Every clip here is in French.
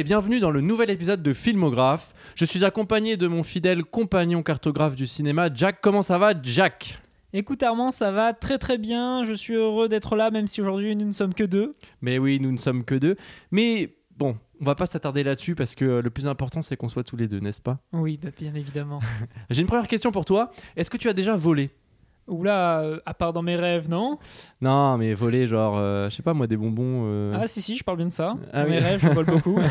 et bienvenue dans le nouvel épisode de Filmographe. Je suis accompagné de mon fidèle compagnon cartographe du cinéma, Jack. Comment ça va, Jack? Écoute Armand, ça va très très bien. Je suis heureux d'être là, même si aujourd'hui nous ne sommes que deux. Mais oui, nous ne sommes que deux. Mais bon, on va pas s'attarder là-dessus parce que le plus important c'est qu'on soit tous les deux, n'est-ce pas? Oui, bah, bien évidemment. J'ai une première question pour toi. Est-ce que tu as déjà volé? Oula, euh, à part dans mes rêves, non Non, mais voler, genre, euh, je sais pas moi, des bonbons. euh. Ah si si, je parle bien de ça. Ah dans oui. mes rêves, je vole beaucoup.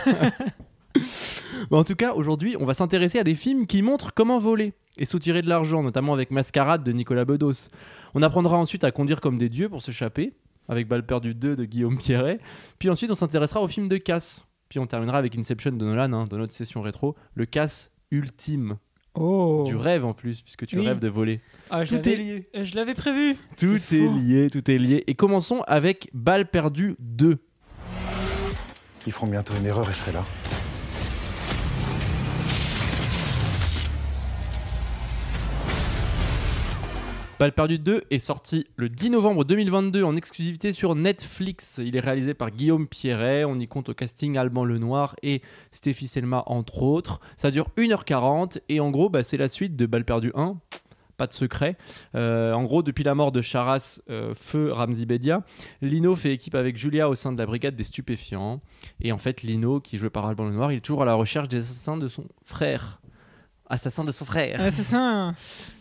Bon, en tout cas, aujourd'hui, on va s'intéresser à des films qui montrent comment voler et soutirer de l'argent, notamment avec Mascarade de Nicolas Bedos. On apprendra ensuite à conduire comme des dieux pour s'échapper, avec Balle perdue 2 de Guillaume Pierret. Puis ensuite, on s'intéressera au film de Casse. Puis on terminera avec Inception de Nolan, hein, dans notre session rétro, le Casse ultime. Oh. Du rêve en plus, puisque tu Oui. rêves de voler. Ah, je Tout l'avais- est lié. euh, Je l'avais prévu. Tout est lié, tout est lié. Et commençons avec Balle perdue 2. Ils feront bientôt une erreur et je serai là. Balle perdue 2 est sorti le 10 novembre 2022 en exclusivité sur Netflix. Il est réalisé par Guillaume Pierret. On y compte au casting Alban Lenoir et Stéphie Selma, entre autres. Ça dure 1h40 et en gros, bah, c'est la suite de Balle perdue 1. Pas de secret. Euh, en gros, depuis la mort de Charas, euh, feu Ramzi Bedia, Lino fait équipe avec Julia au sein de la brigade des stupéfiants. Et en fait, Lino, qui joué par Alban Lenoir, il est toujours à la recherche des assassins de son frère. Assassin de son frère. Ça.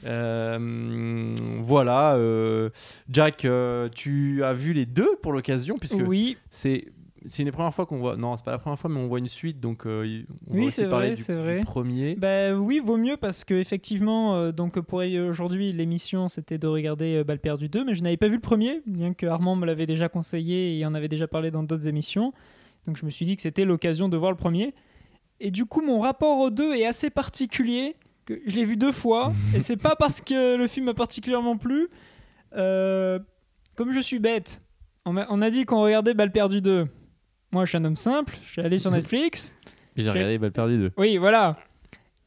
Euh, voilà, euh, Jack, euh, tu as vu les deux pour l'occasion, puisque Oui, c'est c'est une première fois qu'on voit. Non, c'est pas la première fois, mais on voit une suite, donc on Oui, va aussi c'est parler vrai, du, vrai. premier. bah oui, vaut mieux parce que effectivement, donc pour aujourd'hui l'émission c'était de regarder Balle perdue 2, mais je n'avais pas vu le premier, bien que Armand me l'avait déjà conseillé et en avait déjà parlé dans d'autres émissions. Donc je me suis dit que c'était l'occasion de voir le premier. Et du coup, mon rapport aux deux est assez particulier. Que je l'ai vu deux fois, et c'est pas parce que le film m'a particulièrement plu. Euh, comme je suis bête, on a dit qu'on regardait Balle perdue 2. Moi, je suis un homme simple, je suis allé sur Netflix. Et J'ai regardé Balle perdue 2. Oui, voilà.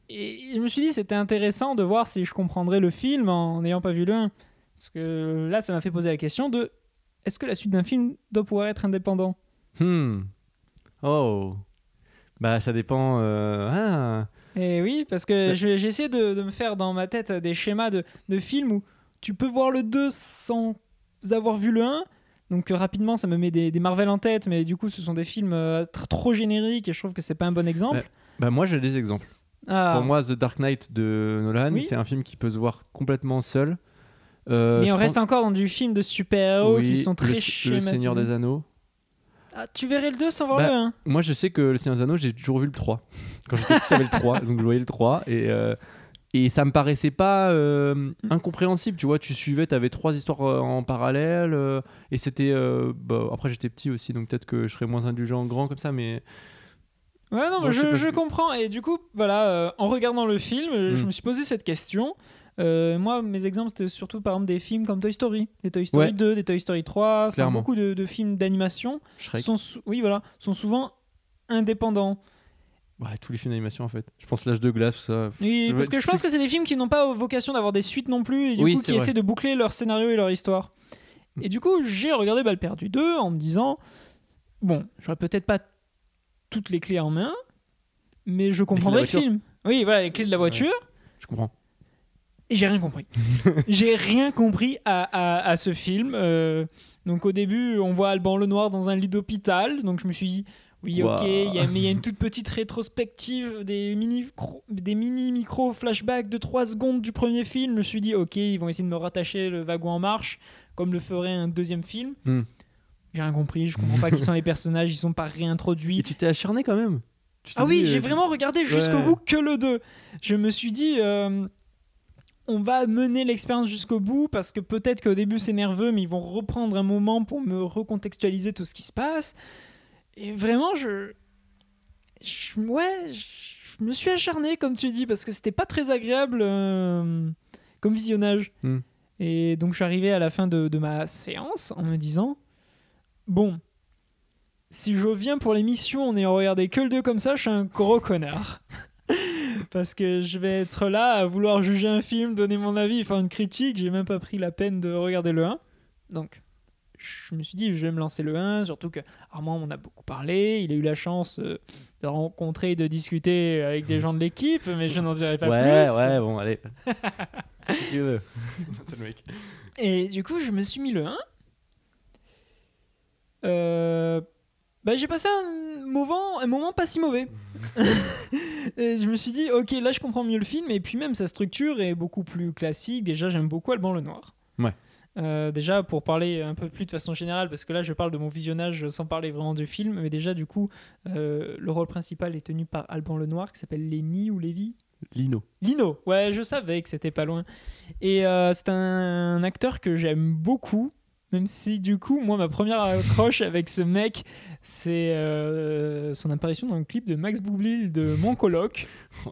Et je me suis dit, c'était intéressant de voir si je comprendrais le film en n'ayant pas vu le 1. Parce que là, ça m'a fait poser la question de est-ce que la suite d'un film doit pouvoir être indépendant? Hmm. Oh. Bah, ça dépend. euh, Ah. Et oui, parce que j'ai essayé de, de me faire dans ma tête des schémas de, de films où tu peux voir le 2 sans avoir vu le 1. Donc euh, rapidement, ça me met des, des Marvel en tête, mais du coup, ce sont des films euh, tr- trop génériques et je trouve que c'est pas un bon exemple. Ouais. Bah, moi, j'ai des exemples. Ah. Pour moi, The Dark Knight de Nolan, Oui. c'est un film qui peut se voir complètement seul. Euh, mais on pense- reste encore dans du film de super-héros Oui, qui sont très le, le. Seigneur des Anneaux. Ah, tu verrais le 2 sans voir Bah, le 1 Moi, je sais que Le Seigneur des Anneaux, j'ai toujours vu le 3. Quand j'étais petit, j'avais le 3, donc je voyais le 3. Et, euh, et ça me paraissait pas euh, incompréhensible. Tu vois, tu suivais, tu avais trois histoires euh, en parallèle. euh, et c'était. bah, après, j'étais petit aussi, donc peut-être que je serais moins indulgent grand comme ça. Mais Ouais, non, Donc, je je, comprends. Et du coup, voilà, en regardant le film, je Mm. me suis posé cette question. Euh, moi, mes exemples, c'était surtout par exemple des films comme Toy Story, des Toy Story Ouais. 2, des Toy Story 3, enfin, Clairement. beaucoup de, de films d'animation sont, oui, voilà, sont souvent indépendants. Ouais, tous les films d'animation, en fait. Je pense L'âge de glace, tout ça. Oui, parce que je pense que c'est des films qui n'ont pas vocation d'avoir des suites non plus, et du Oui, coup qui vrai. essaient de boucler leur scénario et leur histoire. Et du coup, j'ai regardé Balle perdue 2 en me disant bon, j'aurais peut-être pas toutes les clés en main, mais je comprendrais le film. Oui, voilà, les clés de la voiture. Je comprends. J'ai rien compris. j'ai rien compris à, à- à ce film. Euh, donc au début, on voit Alban Lenoir dans un lit d'hôpital. Donc je me suis dit, oui, ok, il y, a- mais il y a une toute petite rétrospective, des mini, des mini micro flashbacks de 3 secondes du premier film. Je me suis dit, ok, ils vont essayer de me rattacher le wagon en marche, comme le ferait un deuxième film. Hmm. J'ai rien compris, je comprends pas qui sont les personnages, ils sont pas réintroduits. Et tu t'es acharné quand même Tu Ah oui, j'ai euh, vraiment regardé jusqu'au ouais. bout que le 2. Je me suis dit, euh, on va mener l'expérience jusqu'au bout parce que peut-être qu'au début c'est nerveux, mais ils vont reprendre un moment pour me recontextualiser tout ce qui se passe. Et vraiment, je. je- ouais, je me suis acharné, comme tu dis, parce que c'était pas très agréable euh, comme visionnage. Hmm. Et donc je suis arrivé à la fin de, de ma séance en me disant, bon, si je viens pour l'émission en ayant regardé que le 2 comme ça, je suis un gros connard. Parce que je vais être là à vouloir juger un film, donner mon avis, faire une critique. J'ai même pas pris la peine de regarder le 1. Donc, je me suis dit, je vais me lancer le 1, surtout que Armand m'en a beaucoup parlé. Il a eu la chance euh, de rencontrer et de discuter avec des gens de l'équipe, mais je n'en dirai pas ouais, plus. ouais, bon, allez. si tu veux. Et du coup, je me suis mis le 1. Euh, bah, j'ai passé un moment, un moment pas si mauvais. et je me suis dit, ok, là je comprends mieux le film, et puis même sa structure est beaucoup plus classique. Déjà, j'aime beaucoup Alban Lenoir. Ouais. Euh, déjà, pour parler un peu plus de façon générale, parce que là je parle de mon visionnage sans parler vraiment du film, mais déjà, du coup, euh, le rôle principal est tenu par Alban Lenoir, qui s'appelle Lenny ou Lévy Lino. Lino, ouais, je savais que c'était pas loin. Et euh, c'est un, acteur que j'aime beaucoup, même si du coup, moi, ma première accroche avec ce mec, c'est euh, son apparition dans le clip de Max Boublil de Mon coloc.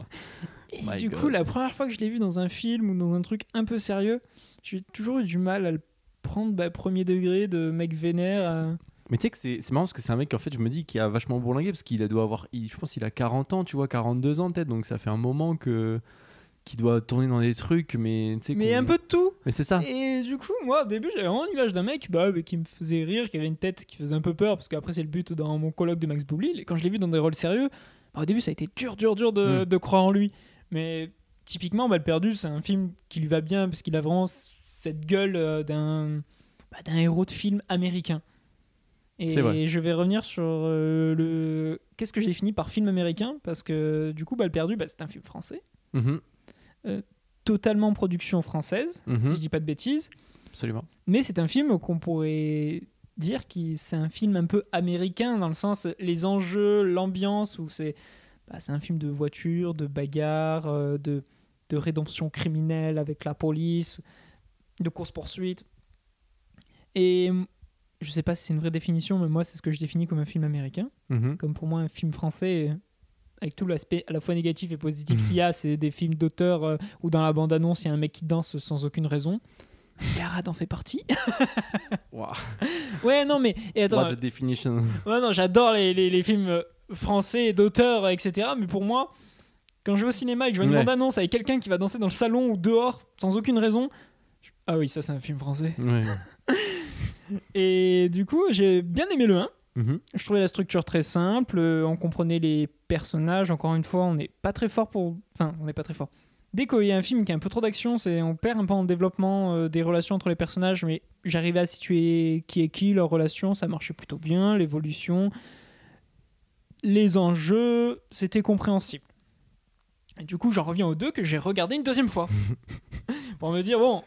Et My du God. coup, la première fois que je l'ai vu dans un film ou dans un truc un peu sérieux, j'ai toujours eu du mal à le prendre bah, premier degré de mec vénère. à- Mais tu sais que c'est marrant parce que c'est un mec en fait je me dis qui a vachement bourlingué parce qu'il a- doit avoir il- je pense qu'il a 40 ans tu vois 42 ans peut-être donc ça fait un moment que qu'il doit tourner dans des trucs mais tu sais Mais un peu de tout. mais c'est ça Et du coup, moi, au début, j'avais vraiment l'image d'un mec bah, qui me faisait rire, qui avait une tête qui faisait un peu peur, parce qu'après, c'est le but dans mon colloque de Max Boublil. Et quand je l'ai vu dans des rôles sérieux, bah, au début, ça a été dur, dur, dur de, Mm. de croire en lui. Mais typiquement, Balle perdue, c'est un film qui lui va bien, parce qu'il a vraiment cette gueule euh, d'un bah, d'un héros de film américain. C'est vrai. Et je vais revenir sur euh, le. Qu'est-ce que j'ai défini par film américain? Parce que du coup, Balle perdue, bah, c'est un film français, Mhm, totalement production française, Mhm. si je dis pas de bêtises. absolument Mais c'est un film qu'on pourrait dire que c'est un film un peu américain dans le sens les enjeux, l'ambiance où c'est bah, c'est un film de voiture, de bagarre, euh, de, de rédemption criminelle avec la police, de course poursuite. Et je sais pas si c'est une vraie définition, mais moi c'est ce que je définis comme un film américain. Mhm. Comme pour moi un film français, euh, avec tout l'aspect à la fois négatif et positif qu'il y a, c'est des films d'auteur euh, où dans la bande-annonce il y a un mec qui danse sans aucune raison. Scarad en fait partie. Wow. Ouais, non, mais. Et attends, What a definition ouais, non, j'adore les, les, les films euh, français d'auteurs, etc. Mais pour moi, quand je vais au cinéma et que je vois une Ouais. bande-annonce avec quelqu'un qui va danser dans le salon ou dehors sans aucune raison, je- ah oui, ça c'est un film français. Ouais. Et du coup, j'ai bien aimé le 1. Mhm. Je trouvais la structure très simple, euh, on comprenait les personnages. Encore une fois, on n'est pas très fort pour. Enfin, on n'est pas très fort. Dès qu'il y a un film qui a un peu trop d'action, c'est on perd un peu en développement euh, des relations entre les personnages, mais j'arrivais à situer qui est qui, leurs relations, ça marchait plutôt bien, l'évolution, les enjeux, c'était compréhensible. Et du coup, j'en reviens aux deux que j'ai regardé une deuxième fois. pour me dire, bon,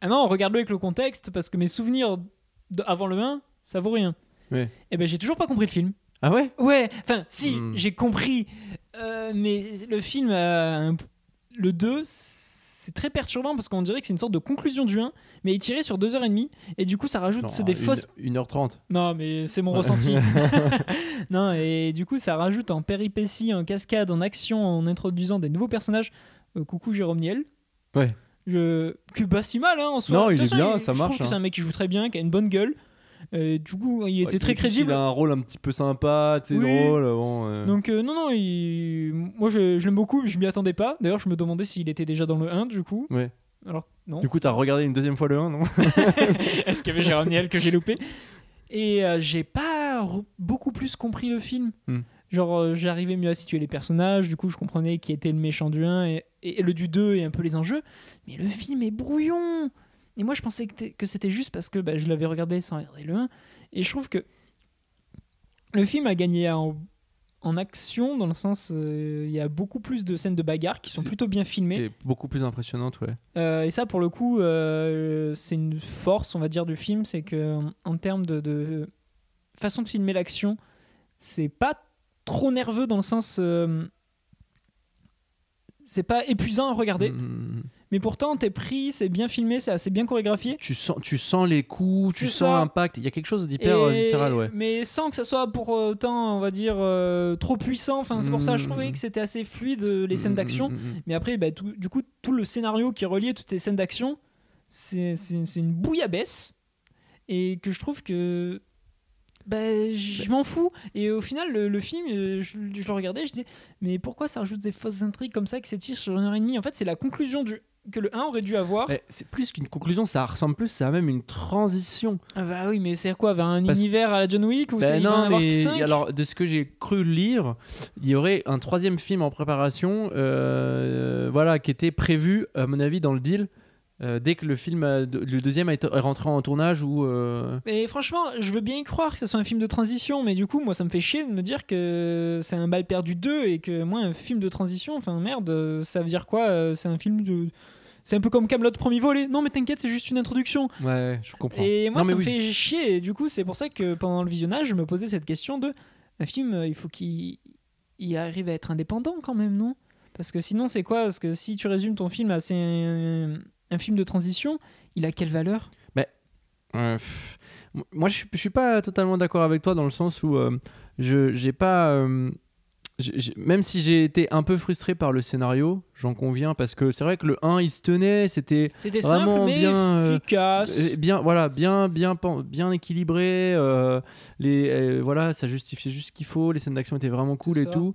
ah non, regarde-le avec le contexte, parce que mes souvenirs avant le 1, ça vaut rien. Ouais. Et ben j'ai toujours pas compris le film. ah ouais? Ouais, enfin, si, Hmm. j'ai compris. euh, mais le film, a un- le 2, c'est très perturbant parce qu'on dirait que c'est une sorte de conclusion du 1, mais il est tiré sur 2h30. Et du coup, ça rajoute c'est des une- fausses. 1h30 Non, mais c'est mon Ouais. ressenti. non, et du coup, ça rajoute en péripéties, en cascade, en action, en introduisant des nouveaux personnages. Euh, coucou Jérôme Niel. Ouais. Je... Est pas si mal, hein, en soi. Non, il est bien, ça Je marche, trouve que hein. c'est un mec qui joue très bien, qui a une bonne gueule. Euh, du coup, il était Ouais, très crédible. il a un rôle un petit peu sympa tu sais Oui. drôle bon, euh. Donc euh, non, non, il- moi je, je l'aime beaucoup, je m'y attendais pas. D'ailleurs, je me demandais s'il était déjà dans le 1 du coup. Ouais. Alors non. du coup t'as regardé une deuxième fois le 1 non? Est-ce qu'il y avait Jérôme Niel que j'ai loupé? Et euh, j'ai pas beaucoup plus compris le film. Hmm. Genre j'arrivais mieux à situer les personnages, du coup je comprenais qui était le méchant du 1 et, et le du 2 et un peu les enjeux. Mais le film est brouillon Et moi je pensais que, c'était juste parce que bah, je l'avais regardé sans regarder le 1. Et je trouve que le film a gagné en, en action dans le sens euh, il y a beaucoup plus de scènes de bagarre qui sont plutôt bien filmées. Et beaucoup plus impressionnante ouais Euh, et ça, pour le coup, euh, c'est une force, on va dire, du film, c'est que en- termes de, de façon de filmer l'action, c'est pas trop nerveux dans le sens, c'est pas épuisant à regarder, Mhm. Mais pourtant t'es pris, c'est bien filmé, c'est assez bien chorégraphié. tu sens tu sens les coups tu sens l'impact il y a quelque chose d'hyper euh, viscéral ouais Mais sans que ça soit pour autant, on va dire, euh, trop puissant. Enfin, c'est pour ça que je trouvais Mhm. que c'était assez fluide euh, les scènes d'action. Mhm, mhm. Mais après, bah, tout- du coup, tout le scénario qui reliait toutes ces scènes d'action, c'est une bouillabaisse. Et que je trouve que. Bah, je m'en fous. Et au final, le, le film, euh, je, je le regardais, je disais, mais pourquoi ça rajoute des fausses intrigues comme ça qui s'étirent sur une heure et demie? En fait, c'est la conclusion du, que le 1 aurait dû avoir. Eh, C'est plus qu'une conclusion, ça ressemble plus à même une transition. Ah bah oui, mais c'est quoi Vers un Parce- univers à la John Wick ou ça, en non, mais alors de ce que j'ai cru lire, il y aurait un troisième film en préparation, euh, voilà, qui était prévu à mon avis dans le deal euh, dès que le film, a- le deuxième est rentré en tournage ou. euh, Mais franchement, je veux bien y croire que ce soit un film de transition, mais du coup, moi, ça me fait chier de me dire que c'est un bal perdu 2 et que moi, un film de transition, enfin merde, euh, ça veut dire quoi euh, C'est un film de. C'est un peu comme Camelot premier volet. Non, mais t'inquiète, c'est juste une introduction. Ouais, ouais, je comprends. Et moi, Non, ça me oui. fait chier. Et du coup, c'est pour ça que pendant le visionnage, je me posais cette question de un film, euh, il faut qu'il il arrive à être indépendant quand même, non? Parce que sinon, c'est quoi? Parce que si tu résumes ton film à c'est un, un film de transition, il a quelle valeur? Ouais, pff. Moi, je suis- je suis pas totalement d'accord avec toi dans le sens où euh, je j'ai pas. euh, même si j'ai été un peu frustré par le scénario, j'en conviens, parce que c'est vrai que le 1 il se tenait, c'était Vraiment simple, mais bien, euh, efficace. euh, bien, voilà, bien, bien, bien équilibré. euh, les, euh, voilà, ça justifiait juste ce qu'il faut. Les scènes d'action étaient vraiment cool et ça. tout.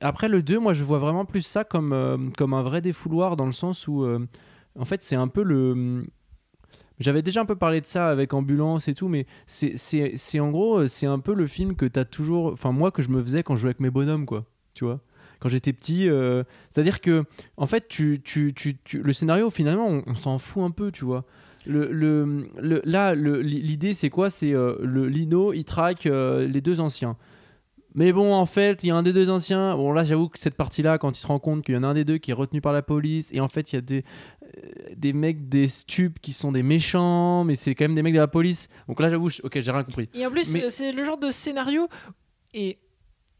Après le 2, moi je vois vraiment plus ça comme, comme un vrai défouloir dans le sens où, en fait, c'est un peu le. J'avais déjà un peu parlé de ça avec Ambulance et tout, mais c'est- en gros, euh, c'est un peu le film que tu as toujours. Enfin, moi, que je me faisais quand je jouais avec mes bonhommes, quoi. Tu vois Quand j'étais petit. euh, C'est-à-dire que, en fait, le scénario, finalement, on, s'en fout un peu, tu vois. Là, l'idée, c'est quoi? C'est euh, le Lino, il traque les deux anciens. Mais bon, en fait, il y a un des deux anciens. Bon, là, j'avoue que cette partie-là, quand il se rend compte qu'il y en a un des deux qui est retenu par la police, et en fait, il y a des, des mecs, des stupes qui sont des méchants, mais c'est quand même des mecs de la police. Donc là, j'avoue, ok, j'ai rien compris. Et en plus, Mais- euh, c'est le genre de scénario. Et,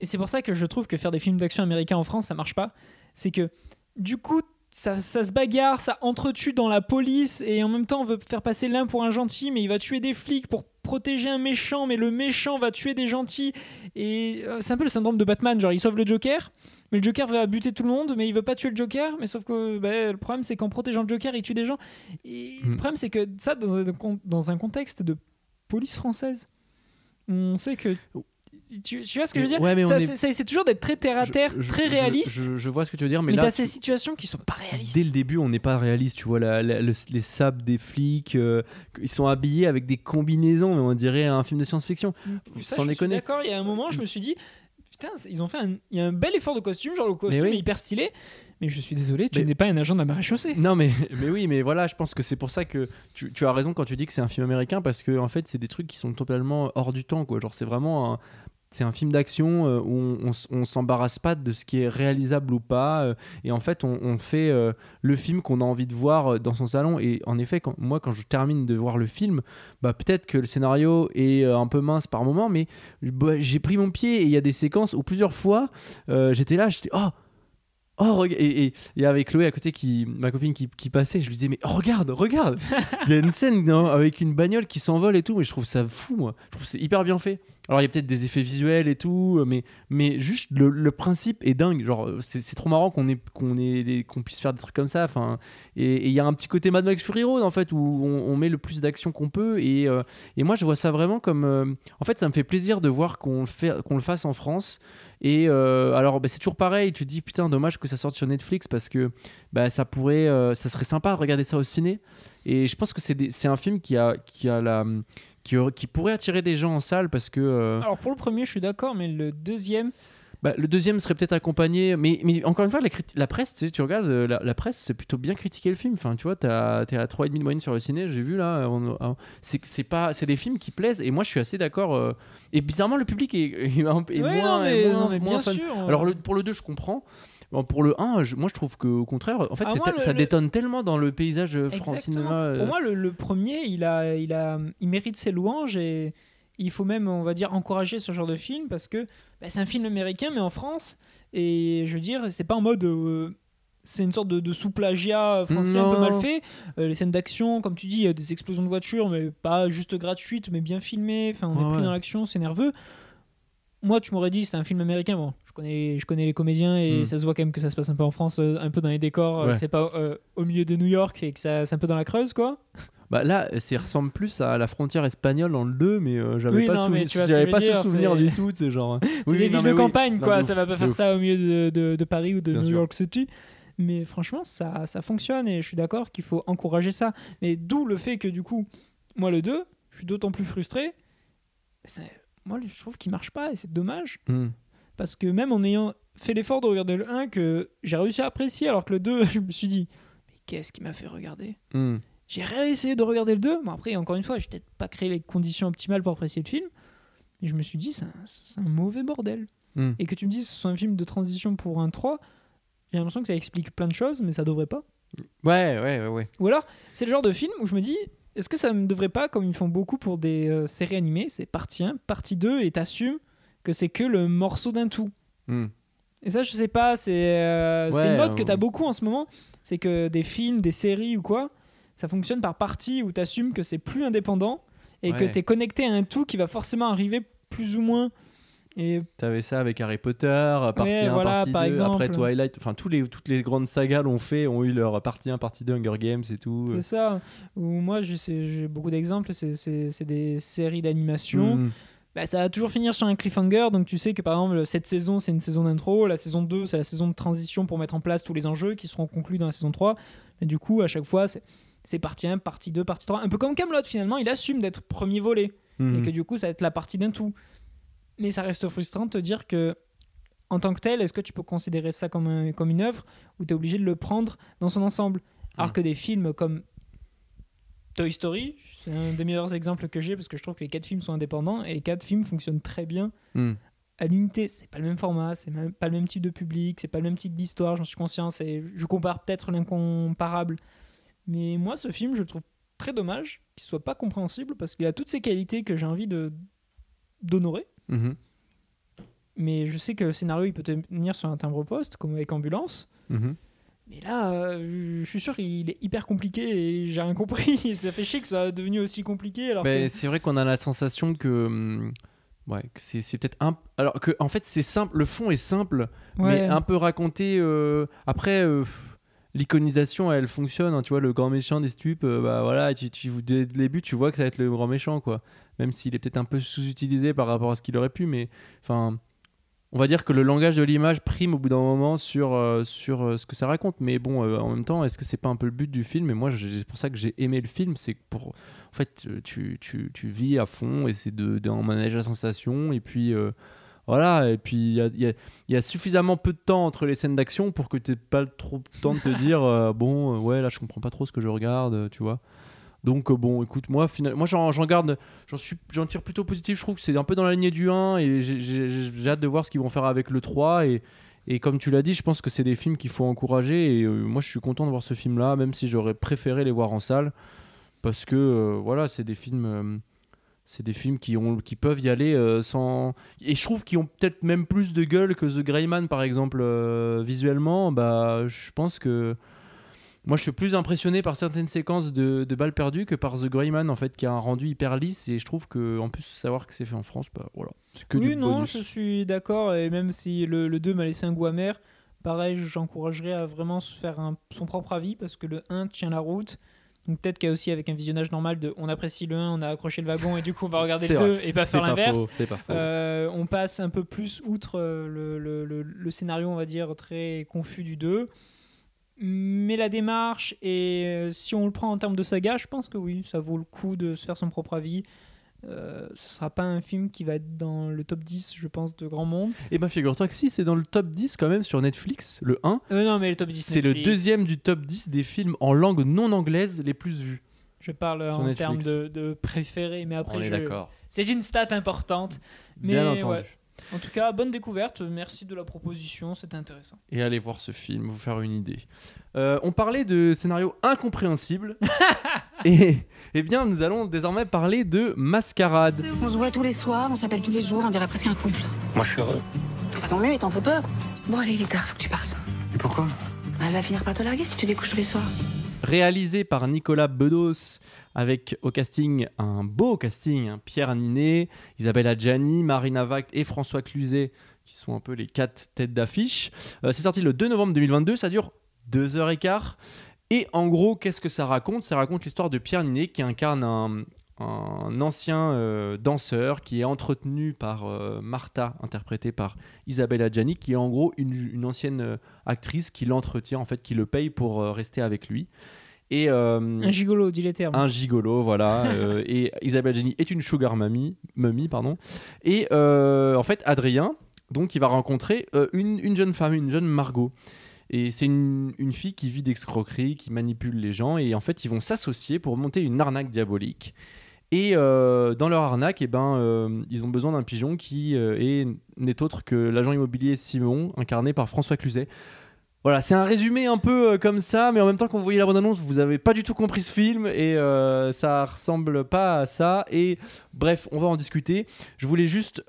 et c'est pour ça que je trouve que faire des films d'action américains en France, ça marche pas. C'est que du coup, ça, ça se bagarre, ça entretue dans la police, et en même temps, on veut faire passer l'un pour un gentil, mais il va tuer des flics pour protéger un méchant, mais le méchant va tuer des gentils. Et euh, c'est un peu le syndrome de Batman, genre il sauve le Joker. Mais le Joker va buter tout le monde, mais il veut pas tuer le Joker. Mais sauf que bah, le problème, c'est qu'en protégeant le Joker, il tue des gens. Et le Mm. problème, c'est que ça, dans un, dans un contexte de police française, on sait que. Tu, tu vois ce que je veux dire? Ouais, Ça, est- c'est- ça essaie toujours d'être très terre à terre, je- très réaliste. Je, je vois ce que tu veux dire, mais, mais là, t'as tu- ces situations qui sont pas réalistes. Dès le début, on n'est pas réaliste, tu vois, la- la- le- les sables des flics, euh, ils sont habillés avec des combinaisons, mais on dirait un film de science-fiction. Ça, sans je suis d'accord. Il y a un moment, je me suis dit, putain, ils ont fait un, il y a un bel effort de costume, genre le costume oui. est hyper stylé. Mais je suis désolé, tu n'es pas un agent de la marée chaussée. Non, mais, mais oui, mais voilà, je pense que c'est pour ça que tu, tu as raison quand tu dis que c'est un film américain, parce que en fait, c'est des trucs qui sont totalement hors du temps, quoi. Genre, c'est vraiment un. C'est un film d'action euh, où on, on s'embarrasse pas de ce qui est réalisable ou pas. euh, et en fait, on, on fait euh, le film qu'on a envie de voir dans son salon. Et en effet, quand, moi, quand je termine de voir le film, bah, peut-être que le scénario est un peu mince par moment, mais bah, j'ai pris mon pied et il y a des séquences où plusieurs fois, euh, j'étais là, j'étais oh Oh, et, et, et avec Chloé à côté, qui, ma copine qui, qui passait, je lui disais, mais oh, regarde, regarde Il y a une scène non, avec une bagnole qui s'envole et tout, mais je trouve ça fou, moi. Je trouve que c'est hyper bien fait. Alors, il y a peut-être des effets visuels et tout, mais, mais juste le, principe est dingue. Genre, c'est c'est trop marrant qu'on qu'on qu'on puisse faire des trucs comme ça. Enfin, et il y a un petit côté Mad Max Fury Road, en fait, où on, met le plus d'action qu'on peut. Et, euh, et moi, je vois ça vraiment comme. euh, en fait, ça me fait plaisir de voir qu'on le, qu'on le fasse en France. Et euh, alors, bah, c'est toujours pareil. Tu te dis, putain, dommage que ça sorte sur Netflix parce que bah, ça pourrait, euh, ça serait sympa de regarder ça au ciné. Et je pense que c'est un film qui a, qui a la, qui, qui pourrait attirer des gens en salle parce que euh, Alors pour le premier, je suis d'accord, mais le deuxième, bah, le deuxième serait peut-être accompagné. Mais, mais encore une fois, la, presse, tu, sais, tu regardes, euh, la, la presse, c'est plutôt bien critiqué le film. Enfin, tu vois, t'es à 3,5 de moyenne sur le ciné, j'ai vu là. on- c'est pas, c'est des films qui plaisent et moi je suis assez d'accord. euh, et bizarrement, le public est, est un peu- est Ouais, moins, non, est mais, moins- non, mais moins bien fan. sûr. Alors le- pour le 2, je comprends. Bon, pour le 1, je- moi je trouve qu'au contraire, en fait, Ah, moi, le- ça le- détonne tellement dans le paysage euh, français cinéma. euh, Pour moi, le, le premier, il a, il a, il mérite ses louanges et il faut même, on va dire, encourager ce genre de film parce que bah, c'est un film américain mais en France et je veux dire, c'est pas en mode. euh, c'est une sorte de, de sous-plagiat français un peu mal fait. Euh, les scènes d'action, comme tu dis, il y a des explosions de voitures, mais pas juste gratuites, mais bien filmées. Enfin, on est pris ouais. dans l'action, c'est nerveux. Moi, tu m'aurais dit, c'est un film américain. Bon, connais, je connais les comédiens et Mm. ça se voit quand même que ça se passe un peu en France, euh, un peu dans les décors. euh, Ouais. que c'est pas euh, au milieu de New York et que ça, c'est un peu dans la Creuse, quoi. Bah là, ça ressemble plus à la frontière espagnole dans le 2, mais euh, j'avais Oui, pas, non, souven- mais tu vois ce pas souvenir c'est- du tout. C'est genre. C'est Oui, des villes de oui. campagne, Non, quoi. ça ouf, va pas faire ouf. ça au milieu de, de- de Paris ou de Bien New sûr. York City. Mais franchement, ça, ça fonctionne et je suis d'accord qu'il faut encourager ça. Mais d'où le fait que du coup, moi le 2, je suis d'autant plus frustré. C'est- Moi, je trouve qu'il marche pas et c'est dommage. Hmm. Parce que même en ayant fait l'effort de regarder le 1 que j'ai réussi à apprécier, alors que le 2, je me suis dit, mais qu'est-ce qui m'a fait regarder? Hmm. J'ai réessayé de regarder le 2. Bon, après, encore une fois, j'ai peut-être pas créé les conditions optimales pour apprécier le film. Mais je me suis dit, c'est un, c'est un mauvais bordel. Hmm. Et que tu me dises, ce soit un film de transition pour un 3, j'ai l'impression que ça explique plein de choses, mais ça devrait pas. Ouais, ouais, ouais, ouais. Ou alors, c'est le genre de film où je me dis, est-ce que ça ne devrait pas, comme ils font beaucoup pour des euh, séries animées, c'est partie 1, partie 2, et t'assumes que c'est que le morceau d'un tout. Hmm. Et ça, je sais pas, c'est euh, Ouais, une mode que euh, t'as beaucoup en ce moment. C'est que des films, des séries ou quoi, ça fonctionne par partie où t'assumes que c'est plus indépendant et que Ouais. t'es connecté à un tout qui va forcément arriver plus ou moins. Et T'avais ça avec Harry Potter, partie Ouais, 1, voilà, partie par 2, exemple. après Twilight, enfin tous les, toutes les grandes sagas l'ont fait, ont eu leur partie 1, partie 2, Hunger Games et tout. c'est ça. Ou moi, j'ai beaucoup d'exemples. C'est des séries d'animation. Hmm. Bah, ça va toujours finir sur un cliffhanger. Donc tu sais que par exemple, cette saison, c'est une saison d'intro. La saison 2, c'est la saison de transition pour mettre en place tous les enjeux qui seront conclus dans la saison 3. Mais du coup, à chaque fois, c'est c'est partie 1, partie 2, partie 3. Un peu comme Camelot finalement, il assume d'être premier volet. Hmm. Et que du coup, ça va être la partie d'un tout. Mais ça reste frustrant de te dire que, en tant que tel, est-ce que tu peux considérer ça comme, un- comme une œuvre ou tu es obligé de le prendre dans son ensemble? Alors Mm. que des films comme Toy Story, c'est un des meilleurs exemples que j'ai parce que je trouve que les quatre films sont indépendants et les quatre films fonctionnent très bien Hmm. à l'unité. C'est pas le même format, c'est même pas le même type de public, c'est pas le même type d'histoire, j'en suis conscient. c'est- Je compare peut-être l'incomparable. Mais moi, ce film, je le trouve très dommage qu'il soit pas compréhensible parce qu'il a toutes ces qualités que j'ai envie de d'honorer. Mhm. Mais je sais que le scénario, il peut tenir sur un timbre-poste, comme avec Ambulance. Mhm. Mais là, euh, je suis sûr qu'il est hyper compliqué et j'ai rien compris. Et ça fait chier que ça soit devenu aussi compliqué. Alors Mais que... c'est vrai qu'on a la sensation que, hum, ouais, que c'est c'est peut-être un. Alors que en fait c'est simple, le fond est simple, mais un peu raconté. euh, Après, euh, l'iconisation, elle fonctionne. hein, tu vois, le grand méchant des stupes, euh, bah voilà, tu, tu, dès le début, tu vois que ça va être le grand méchant, quoi. Même s'il est peut-être un peu sous-utilisé par rapport à ce qu'il aurait pu, mais enfin. On va dire que le langage de l'image prime au bout d'un moment sur, euh, euh, ce que ça raconte. Mais bon, euh, en même temps, est-ce que c'est pas un peu le but du film? Et moi, c'est pour ça que j'ai aimé le film. C'est pour. En fait, tu, vis à fond et c'est de, manager la sensation. Et puis. voilà, et puis il y a, suffisamment peu de temps entre les scènes d'action pour que tu n'aies pas trop le temps de te dire bon, ouais, là je comprends pas trop ce que je regarde, tu vois. Donc, euh, bon, écoute, moi, finalement, moi j'en, garde, j'en, tire plutôt positif. Je trouve que c'est un peu dans la lignée du 1 et j'ai, hâte de voir ce qu'ils vont faire avec le 3. Et, comme tu l'as dit, je pense que c'est des films qu'il faut encourager. Et euh, moi, je suis content de voir ce film-là, même si j'aurais préféré les voir en salle. Parce que, euh, voilà, c'est des films. c'est des films qui, peuvent y aller sans. Et je trouve qu'ils ont peut-être même plus de gueule que The Greyman, par exemple, visuellement. Bah, je pense que. Moi, je suis plus impressionné par certaines séquences de, de balles perdues que par The Greyman, en fait, qui a un rendu hyper lisse. Et je trouve que, en plus, savoir que c'est fait en France, bah voilà. Que oui, non, bonus. je suis d'accord. Et même si le, le 2 m'a laissé un goût amer, pareil, j'encouragerais à vraiment se faire un- son propre avis parce que le 1 tient la route. Donc peut-être qu'il y a aussi avec un visionnage normal de on apprécie le 1, on a accroché le wagon et du coup on va regarder le vrai. 2 et pas faire l'inverse. pas. Euh, on passe un peu plus outre euh, le, le- le- le scénario, on va dire, très confus du 2. Mais la démarche, et euh, si on le prend en termes de saga, je pense que oui, ça vaut le coup de se faire son propre avis. Euh, ce sera pas un film qui va être dans le top 10, je pense, de grand monde. Et ben figure-toi que si, c'est dans le top 10 quand même sur Netflix, le 1. Euh, non, mais le top 10 C'est le deuxième du top 10 des films en langue non anglaise les plus vus. Je parle sur en termes de, de préféré, mais après, On est je- d'accord. c'est une stat importante. Mais Bien entendu. ouais. En tout cas, bonne découverte. Merci de la proposition, c'était intéressant. Et allez voir ce film, vous faire une idée. Euh, on parlait de scénario incompréhensible. et eh bien, nous allons désormais parler de Mascarade. On se voit tous les soirs, on s'appelle tous les jours, on dirait presque un couple. Moi, je suis heureux. Bah, tant mieux, il t'en faut peur. Bon, allez, il est tard, faut que tu partes. Et pourquoi? Elle va finir par te larguer si tu découches tous les soirs. Réalisé par Nicolas Bedos avec au casting un beau casting hein, Pierre Ninet, Isabelle Adjani, Marina Vact et François Cluzet qui sont un peu les quatre têtes d'affiche. Euh, c'est sorti le 2 novembre 2022, ça dure deux heures et quart. Et en gros, qu'est-ce que ça raconte? Ça raconte l'histoire de Pierre Ninet qui incarne un, un ancien euh, danseur qui est entretenu par euh, Martha, interprétée par Isabella Gianni, qui est en gros une, une ancienne euh, actrice qui l'entretient, en fait, qui le paye pour euh, rester avec lui. Et Un gigolo, dis les termes. un gigolo, voilà. et Isabelle Jenny est une sugar mummy, pardon. Et en fait, Adrien, donc, il va rencontrer une, une jeune femme, une jeune Margot. Et c'est une, une fille qui vit d'escroquerie, qui manipule les gens. Et en fait, ils vont s'associer pour monter une arnaque diabolique. Et euh, dans leur arnaque, eh ben, euh, ils ont besoin d'un pigeon qui euh, est- n'est autre que l'agent immobilier Simon, incarné par François Cluzet. Voilà, c'est un résumé un peu comme ça, mais en même temps, quand vous voyez la bande-annonce, vous avez pas du tout compris ce film et euh, ça ressemble pas à ça. Et bref, on va en discuter. Je voulais juste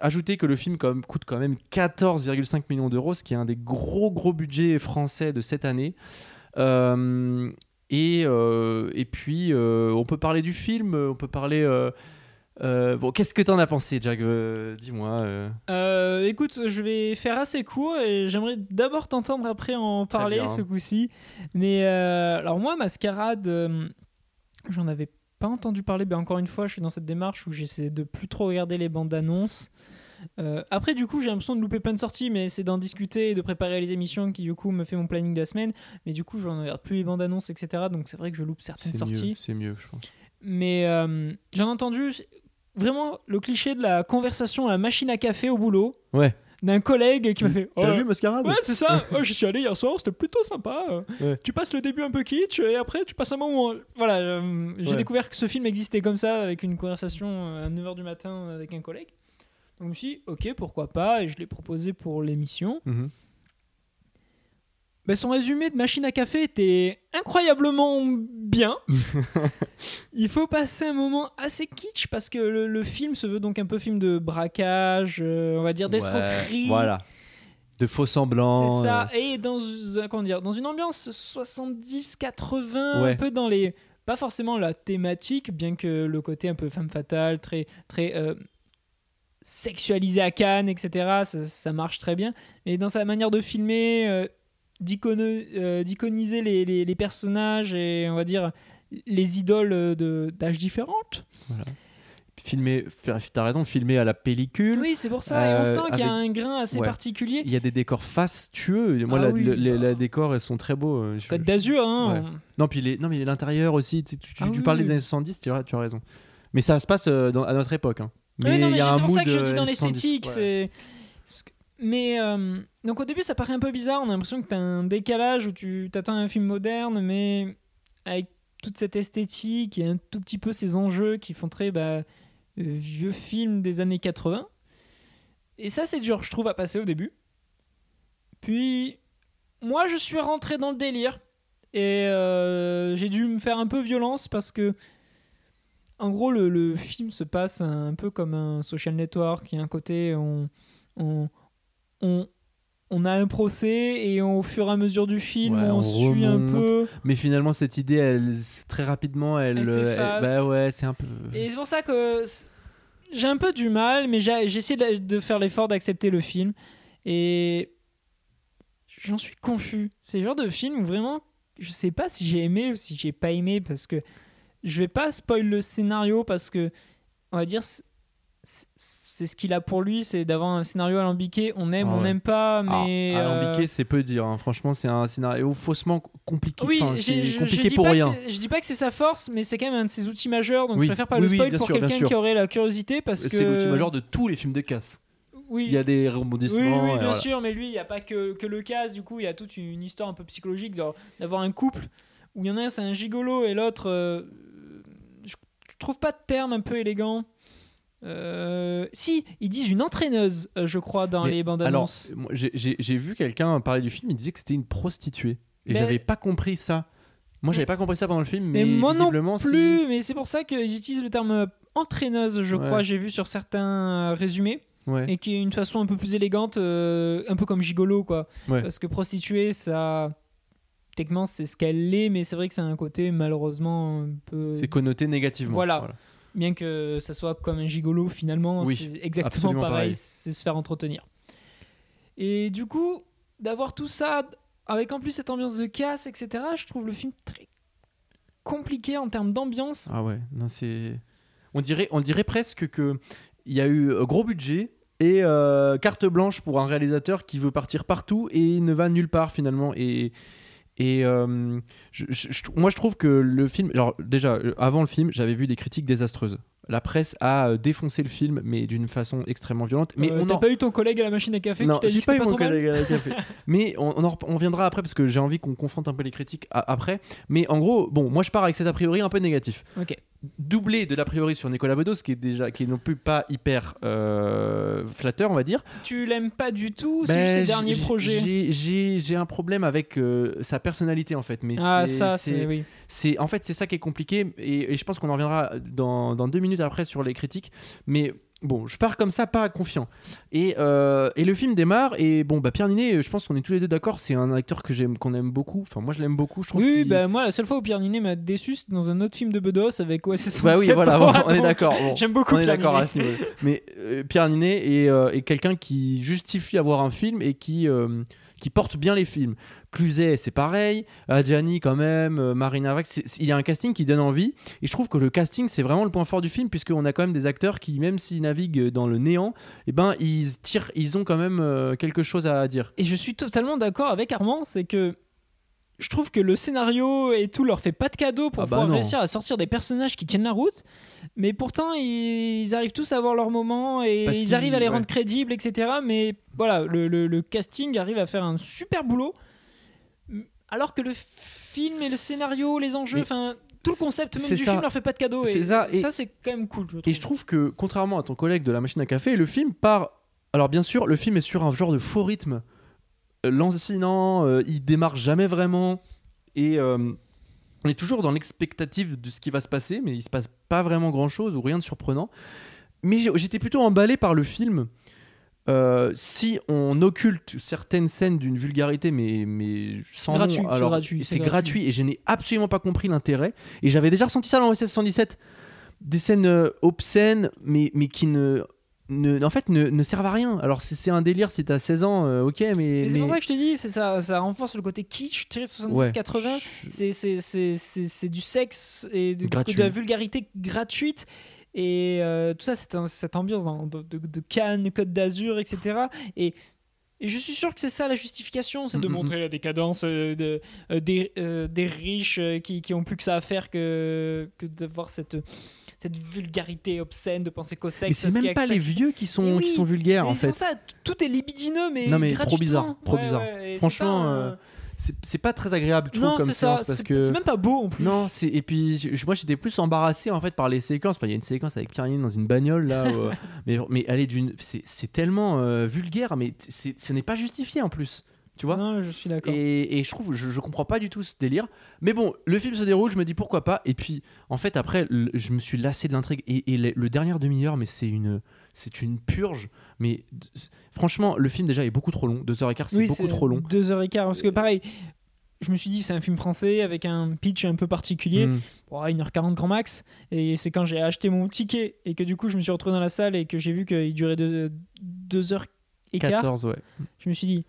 ajouter que le film coûte quand même 14,5 millions d'euros, ce qui est un des gros gros budgets français de cette année. Euh, et, euh, et puis, euh, on peut parler du film, on peut parler. euh, euh, bon, qu'est-ce que t'en as pensé, Jack Euh, Dis-moi. euh. Euh, écoute, je vais faire assez court et j'aimerais d'abord t'entendre après en parler ce coup-ci. Mais euh, alors moi, Mascarade, euh, j'en avais pas entendu parler. Ben encore une fois, je suis dans cette démarche où j'essaie de plus trop regarder les bandes annonces. Euh, après, du coup, j'ai l'impression de louper plein de sorties, mais c'est d'en discuter et de préparer les émissions qui, du coup, me fait mon planning de la semaine. Mais du coup, je ne regarde plus les bandes annonces, etc. Donc, c'est vrai que je loupe certaines sorties. c'est mieux, je pense. Mais euh, j'en ai entendu vraiment le cliché de la conversation à la machine à café au boulot Ouais. d'un collègue qui m'a fait T'as Oh, vu Mascarade? Ouais, c'est ça. Oh, je suis allé hier soir, c'était plutôt sympa. Ouais. Tu passes le début un peu kitsch et après tu passes un moment. Voilà, euh, j'ai Ouais. découvert que ce film existait comme ça avec une conversation euh, à 9h du matin avec un collègue. Donc je me suis dit, ok, pourquoi pas, et je l'ai proposé pour l'émission. Bah, son résumé de machine à café était incroyablement bien. Il faut passer un moment assez kitsch parce que le, le film se veut donc un peu film de braquage, euh, on va dire d'escroquerie. Ouais, voilà. De faux semblants. C'est ça. euh, Et dans, comment dire, dans une ambiance 70-80, Ouais. un peu dans les. Pas forcément la thématique, bien que le côté un peu femme fatale, très, très euh, sexualisé à Cannes, etc., ça, ça marche très bien. Mais dans sa manière de filmer, euh, euh, d'iconiser les, les- les personnages et on va dire les idoles d'âge différentes. filmé, faire- t'as raison, filmé à la pellicule. Oui, c'est pour ça. et on Euh, sent qu'il y a avec- un grain assez Ouais. particulier. Il y a des décors fastueux. Moi, Ah la- oui, le- les, bah. les décors, elles sont très beaux. Côte d'Azur, hein. Ouais. Non, puis les, non, mais l'intérieur aussi. Tu, tu, Ah tu oui, parlais oui. des années 70, tu as, tu as raison. Mais ça se passe euh, dans- à notre époque. hein. Oui, non, mais c'est pour ça que je dis euh, dans 70, l'esthétique. ouais. Mais euh, donc au début, ça paraît un peu bizarre. On a l'impression que tu as un décalage où tu t'attends à un film moderne, mais avec toute cette esthétique et un tout petit peu ces enjeux qui font très bah, vieux film des années 80. Et ça, c'est dur, je trouve, à passer au début. Puis, moi, je suis rentré dans le délire. Et euh, j'ai dû me faire un peu violence parce que en gros, le, le film se passe un peu comme un social network. Il y a un côté, on, on, on, on a un procès et au fur et à mesure du film, Ouais, on, on suit un peu. Mais finalement, cette idée, elle, très rapidement, elle. Elle euh, bah ouais, c'est un peu. Et c'est pour ça que j'ai un peu du mal, mais essayé de, de faire l'effort d'accepter le film. Et j'en suis confus. C'est le genre de film où vraiment, je sais pas si j'ai aimé ou si j'ai pas aimé, parce que je vais pas spoil le scénario, parce que, on va dire, c'est- ce qu'il a pour lui, c'est d'avoir un scénario alambiqué. On aime, Ah on n'aime pas, mais. Ah, euh, alambiqué, c'est peu dire. hein. Franchement, c'est un scénario faussement compliqué. Oui, Enfin, c'est compliqué pour rien. je dis pas que c'est sa force, mais c'est quand même un de ses outils majeurs, donc Oui. je préfère pas Oui, le spoil pour quelqu'un qui aurait la curiosité parce que. C'est l'outil majeur de tous les films de casse. Oui. Il y a des rebondissements. oui, bien voilà. sûr, mais lui, il n'y a pas que, que le casse, du coup, il y a toute une histoire un peu psychologique d'avoir un couple où il y en a un, c'est un gigolo, et l'autre, euh, trouve pas de terme un peu élégant. Euh, si, ils disent une entraîneuse, euh, je crois, dans Mais les bandes Alors, annonces. moi, j'ai- vu quelqu'un parler du film, il disait que c'était une prostituée. Et Mais- j'avais pas compris ça. Moi, j'avais pas compris ça pendant le film, mais, Mais moi non visiblement, si- Plus, mais c'est pour ça qu'ils utilisent le terme entraîneuse, je Ouais. crois, j'ai vu sur certains euh, résumés. Ouais. et qui est une façon un peu plus élégante, euh, un peu comme gigolo, quoi. Ouais. Parce que prostituée, ça. Techniquement, c'est ce qu'elle est, mais c'est vrai que c'est un côté malheureusement un peu. C'est connoté négativement. Voilà. Bien que ça soit comme un gigolo, finalement, Oui, c'est exactement pareil. c'est se faire entretenir. Et du coup, d'avoir tout ça, avec en plus cette ambiance de casse, etc., je trouve le film très. compliqué en termes d'ambiance. Ah ouais, non, c'est. On dirait, on dirait presque que il y a eu euh, gros budget et euh, carte blanche pour un réalisateur qui veut partir partout et ne va nulle part finalement. Et, et euh, je- je- je- moi, je trouve que le film. Alors, déjà, euh, avant le film, j'avais vu des critiques désastreuses. La presse a euh, défoncé le film, mais d'une façon extrêmement violente. Mais Euh, on en- pas eu ton collègue à la machine à café non, qui t'a dit pas eu pas mon trop mal collègue à la café. Mais on, on, en rep- on reviendra après parce que j'ai envie qu'on confronte un peu les critiques a- après. Mais en gros, bon, moi je pars avec cet a priori un peu négatif. Ok. Doublé de l'a priori sur Nicolas Bedos, qui est déjà, qui est non plus pas hyper euh, flatteur, on va dire. Tu l'aimes pas du tout, c'est Ben, ses derniers projets. j'ai- un problème avec euh, sa personnalité en fait. Mais Ah, ça, c'est. Oui. c'est en fait c'est ça qui est compliqué et, et je pense qu'on en reviendra dans, dans deux minutes après sur les critiques mais bon je pars comme ça pas confiant et, euh, et le film démarre et bon bah Pierre Ninet je pense qu'on est tous les deux d'accord c'est un acteur que j'aime qu'on aime beaucoup enfin moi je l'aime beaucoup je trouve Oui, bah moi, la seule fois où Pierre Ninet m'a déçu, c'était dans un autre film de Bedos avec OSS 117. bah oui voilà bon, on est d'accord bon. J'aime beaucoup on est d'accord à ce. Mais euh, Pierre Ninet est, euh, est quelqu'un qui justifie avoir un film et qui, qui porte bien les films. Cluzet, c'est pareil. Adjani, quand même. euh, Marina Vax. Il y a un casting qui donne envie. Et je trouve que le casting, c'est vraiment le point fort du film, puisqu'on a quand même des acteurs qui, même s'ils naviguent dans le néant, eh ben, ils, tirent, ils ont quand même euh, quelque chose à dire. Et je suis totalement d'accord avec Armand, c'est que je trouve que le scénario et tout leur fait pas de cadeau pour Ah bah pouvoir non. réussir à sortir des personnages qui tiennent la route, mais pourtant ils, ils arrivent tous à avoir leur moment et Parce ils arrivent à les ouais. rendre crédibles, etc. Mais voilà, le, le- le casting arrive à faire un super boulot, alors que le film et le scénario, les enjeux, enfin tout le concept même du ça. film leur fait pas de cadeau. Et ça, et- c'est quand même cool, je trouve. Et je trouve que, contrairement à ton collègue de la machine à café, le film part. Alors, bien sûr, le film est sur un genre de faux rythme lancinant, euh, il démarre jamais vraiment. Et euh, on est toujours dans l'expectative de ce qui va se passer, mais il se passe pas vraiment grand chose ou rien de surprenant. Mais j'étais plutôt emballé par le film. Euh, si on occulte certaines scènes d'une vulgarité, mais, mais sans Gratuit, c'est alors gratuit, c'est c'est gratuit. gratuit et je n'ai absolument pas compris l'intérêt. Et j'avais déjà ressenti ça dans OSS 117 des scènes euh, obscènes, mais, mais qui ne, ne- en fait, ne, ne servent à rien. Alors, c'est un délire, si t'as 16 ans, euh, ok, mais. Mais c'est mais- pour ça que je te dis, c'est ça, ça renforce le côté kitsch, tiré de 70-80. C'est- c'est- C'est c'est- c'est du sexe et de, la vulgarité gratuite. Et euh, tout ça, c'est cette ambiance de, de- de Cannes, Côte d'Azur, etc. Et, et je suis sûr que c'est ça la justification, c'est de Mm, mm, montrer la décadence euh, de, euh, des, euh, des riches euh, qui, qui ont plus que ça à faire que, que d'avoir cette, cette vulgarité obscène, de penser qu'au mais sexe. c'est même pas les vieux qui sont, qui sont vulgaires, en c'est fait. ça, tout est libidineux, mais Non, mais trop bizarre, trop bizarre. Franchement, euh, C'est pas très agréable, je trouve, non, comme c'est ça. parce C'est que. c'est même pas beau en plus. Non, c'est et puis je- moi j'étais plus embarrassé en fait par les séquences. Enfin, il y a une séquence avec Pierre Ninet dans une bagnole là, euh, mais mais elle est d'une, c'est tellement euh, vulgaire, mais ce n'est pas justifié en plus, tu vois. Non, je suis d'accord. Et, et je trouve, je, je comprends pas du tout ce délire. Mais bon, le film se déroule, je me dis pourquoi pas. Et puis, en fait, après, le- je me suis lassé de l'intrigue. Et, et le, le dernier demi-heure, mais c'est une, c'est une purge. Mais franchement, le film déjà est beaucoup trop long. Deux heures et quart, c'est Oui, beaucoup trop long. Deux heures et quart. Parce que pareil, je me suis dit, c'est un film français avec un pitch un peu particulier. Mm. Bon, 1h40 grand max. Et c'est quand j'ai acheté mon ticket et que du coup, je me suis retrouvé dans la salle et que j'ai vu qu'il durait deux, deux heures et quart. 14, ouais. Je me suis dit,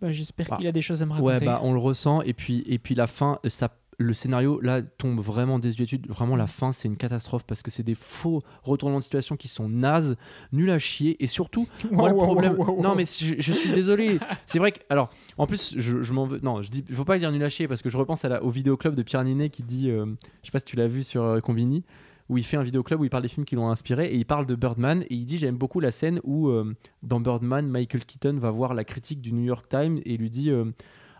bah, j'espère Ah. qu'il a des choses à me Ouais, raconter. bah on le ressent. Et puis, et puis la fin, ça, le scénario là tombe vraiment désuétude. Vraiment, la fin, c'est une catastrophe parce que c'est des faux retournements de situation qui sont nazes, nuls à chier. Et surtout, Moi, le Wow, problème. wow. Non, mais je, je suis désolé. c'est vrai que. Alors, en plus, je, je m'en veux. Non, je dis. Faut pas dire nul à chier parce que je repense à la, au vidéoclub de Pierre Ninet qui dit. euh, je sais pas si tu l'as vu sur euh, Combini. Où il fait un vidéoclub où il parle des films qui l'ont inspiré et il parle de Birdman et il dit j'aime beaucoup la scène où euh, dans Birdman Michael Keaton va voir la critique du New York Times et lui dit euh,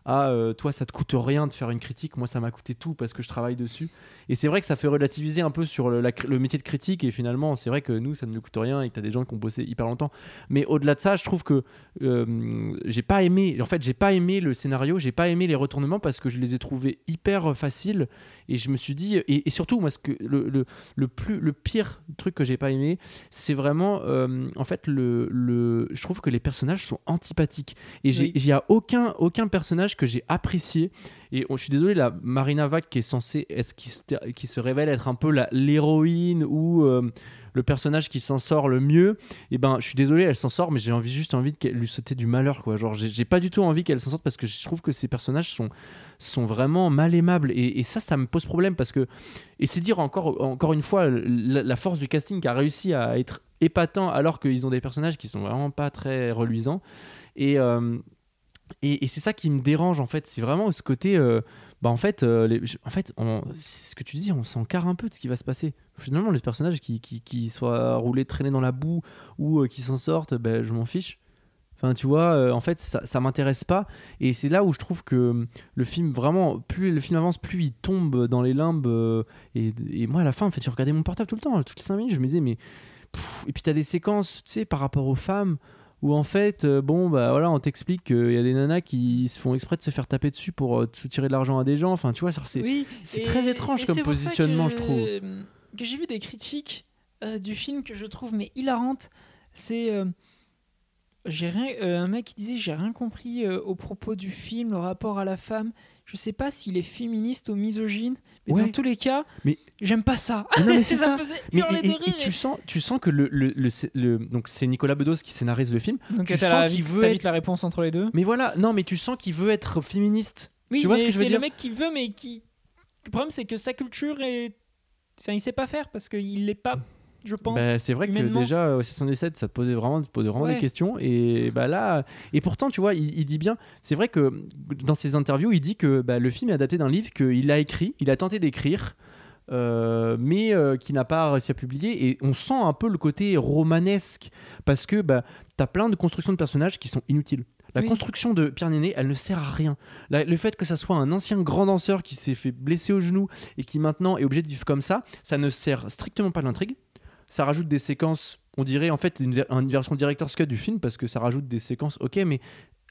ah euh, toi ça te coûte rien de faire une critique moi ça m'a coûté tout parce que je travaille dessus et c'est vrai que ça fait relativiser un peu sur le, la cr- le métier de critique et finalement c'est vrai que nous ça ne nous coûte rien et que tu as des gens qui ont bossé hyper longtemps mais au-delà de ça je trouve que euh, j'ai pas aimé en fait j'ai pas aimé le scénario j'ai pas aimé les retournements parce que je les ai trouvés hyper faciles et je me suis dit et, et surtout moi ce que le, le, le plus le pire truc que j'ai pas aimé c'est vraiment euh, en fait le, le je trouve que les personnages sont antipathiques et j'ai- Oui. il y a aucun aucun personnage que j'ai apprécié. Et je suis désolé, la Marina Vac qui est censée qui se, qui se révèle être un peu l'héroïne ou euh, le personnage qui s'en sort le mieux, et ben je suis désolé, elle s'en sort, mais j'ai juste envie de lui sauter du malheur, quoi. Genre, j'ai pas du tout envie qu'elle s'en sorte parce que je trouve que ces personnages sont sont vraiment mal aimables et, ça ça me pose problème parce que et c'est dire encore encore une fois la, la force du casting qui a réussi à être épatant alors qu'ils ont des personnages qui sont vraiment pas très reluisants et euh, et, c'est ça qui me dérange en fait c'est vraiment ce côté euh, bah en fait euh, en fait ce que tu dis on s'encarre un peu de ce qui va se passer finalement les personnages qui, qui, qui soient roulés traînés dans la boue ou euh, qui s'en sortent ben, je m'en fiche Enfin, tu vois, euh, en fait, ça, ça m'intéresse pas. Et c'est là où je trouve que euh, le film, vraiment, plus le film avance, plus il tombe dans les limbes. et, et moi, à la fin, en fait, je regardais mon portable tout le temps. Toutes les 5 minutes, je me disais, mais. et puis, tu as des séquences, tu sais, par rapport aux femmes, où en fait, euh, bon, bah voilà, on t'explique qu'il y a des nanas qui se font exprès de se faire taper dessus pour euh, soutirer de l'argent à des gens. Enfin, tu vois, ça, c'est. Oui, très étrange comme positionnement, que- je trouve. Que j'ai vu des critiques euh, du film que je trouve mais hilarantes. C'est euh, j'ai rien, euh, un mec qui disait j'ai rien compris euh, au propos du film, le rapport à la femme. Je sais pas s'il est féministe ou misogyne, mais Ouais. dans tous les cas, Mais- j'aime pas ça. Mais non, mais c'est ça, ça. me faisait Mais hurler et- de et- rire. et tu sens, tu sens que le, le, le- le- donc c'est Nicolas Bedos qui scénarise le film. Donc tu sens qu'il veut être- la réponse entre les deux. Mais voilà, non, mais tu sens qu'il veut être féministe. Oui, tu vois ce que je veux c'est dire le mec qui veut, mais qui. Le problème, c'est que sa culture est. Enfin, il sait pas faire parce qu'il l'est pas, je pense. Bah, c'est vrai que déjà au 77 ça te posait vraiment, te posait vraiment Ouais. des questions et bah là et pourtant tu vois il, il dit bien c'est vrai que dans ses interviews il dit que bah, le film est adapté d'un livre qu'il a écrit il a tenté d'écrire euh, mais euh, qui n'a pas réussi à publier et on sent un peu le côté romanesque parce que bah, t'as plein de constructions de personnages qui sont inutiles la Oui. construction de Pierre Néné, elle ne sert à rien. La- le fait que ça soit un ancien grand danseur qui s'est fait blesser au genou et qui maintenant est obligé de vivre comme ça, ça ne sert strictement pas l'intrigue ça rajoute des séquences, on dirait en fait une, ver- une version director's cut du film parce que ça rajoute des séquences, ok, mais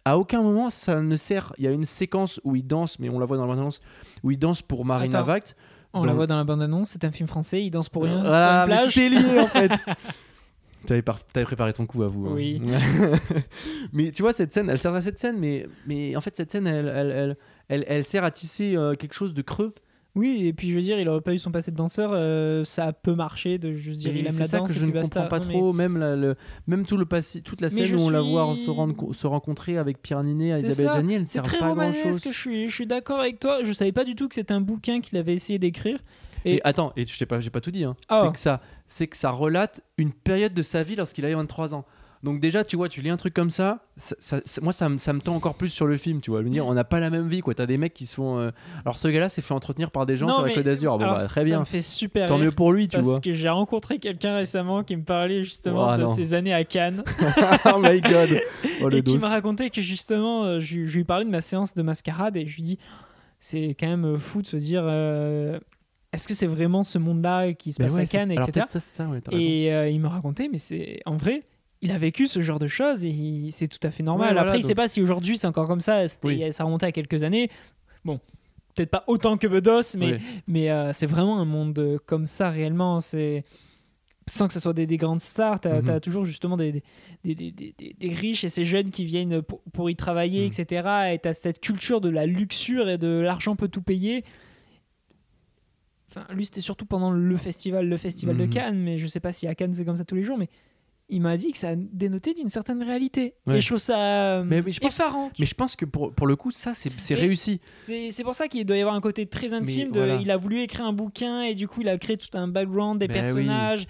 à aucun moment ça ne sert. Il y a une séquence où il danse, mais on la voit dans la bande-annonce, où il danse pour Marina Attends. Vact. On dans- la voit dans la bande-annonce, c'est un film français, il danse pour rien Ah, sur une plage. tout est lié en fait. T'avais, par- préparé ton coup à vous. hein. Oui. mais tu vois, cette scène, elle sert à cette scène, mais, mais en fait, cette scène, elle, elle, elle, elle, elle sert à tisser euh, quelque chose de creux. Oui, et puis je veux dire, il aurait pas eu son passé de danseur, euh, ça peut marcher de juste dire Et il aime c'est la ça danse que je ne basta. comprends pas Non, mais- trop. Même, la- le, même tout le passé, toute la Mais scène où on la voit se, rendre, se rencontrer avec Pierre Ninet Isabelle. Gianni, elle ne C'est sert très pas grand chose. romanesque, je suis, je suis d'accord avec toi. Je savais pas du tout que c'était un bouquin qu'il avait essayé d'écrire. Et, Et- attends, et je t'ai pas, j'ai pas tout dit. Hein. Ah. C'est que ça, c'est que ça relate une période de sa vie lorsqu'il avait 23 ans. Donc déjà, tu vois, tu lis un truc comme ça, ça- ça- ça- moi ça me, ça me tend encore plus sur le film, tu vois. Je veux dire, on n'a pas la même vie, quoi. T'as des mecs qui se font. euh, Alors ce gars-là s'est fait entretenir par des gens Non, sur la Côte d'Azur. Bon, bah, très ça bien. me fait super Tant mieux pour lui, tu parce vois. que j'ai rencontré quelqu'un récemment qui me parlait justement Oh, de non. ses années à Cannes oh my god. Oh et qui me racontait que justement, euh, je, je lui parlais de ma séance de mascarade et je lui dis c'est quand même fou de se dire euh, est-ce que c'est vraiment ce monde-là qui se passe ouais, à Cannes, etc. ça, ça, ouais. Et euh, il me racontait, mais c'est en vrai, il a vécu ce genre de choses et c'est tout à fait normal. Ouais, voilà, Après, il sait donc- pas si aujourd'hui c'est encore comme ça. Oui. Ça remontait à quelques années. Bon, peut-être pas autant que Bedos, mais, euh, c'est vraiment un monde euh, comme ça réellement. C'est sans que ce soit des, des grandes stars, tu as, Mhm. toujours justement des, riches et ces jeunes qui viennent pour, pour y travailler, Mhm. etc. Et tu as cette culture de la luxure et de l'argent peut tout payer. Enfin, lui, c'était surtout pendant le festival, le festival de Mhm. Cannes, mais je sais pas si à Cannes c'est comme ça tous les jours, mais il m'a dit que ça dénotait d'une certaine réalité. Ouais. Et je trouve ça euh, Mais- mais je pense- effarant. Mais je pense que pour, pour le coup, ça, c'est réussi. C'est pour ça qu'il doit y avoir un côté très intime. de- voilà. Il a voulu écrire un bouquin et du coup, il a créé tout un background, des oui. personnages.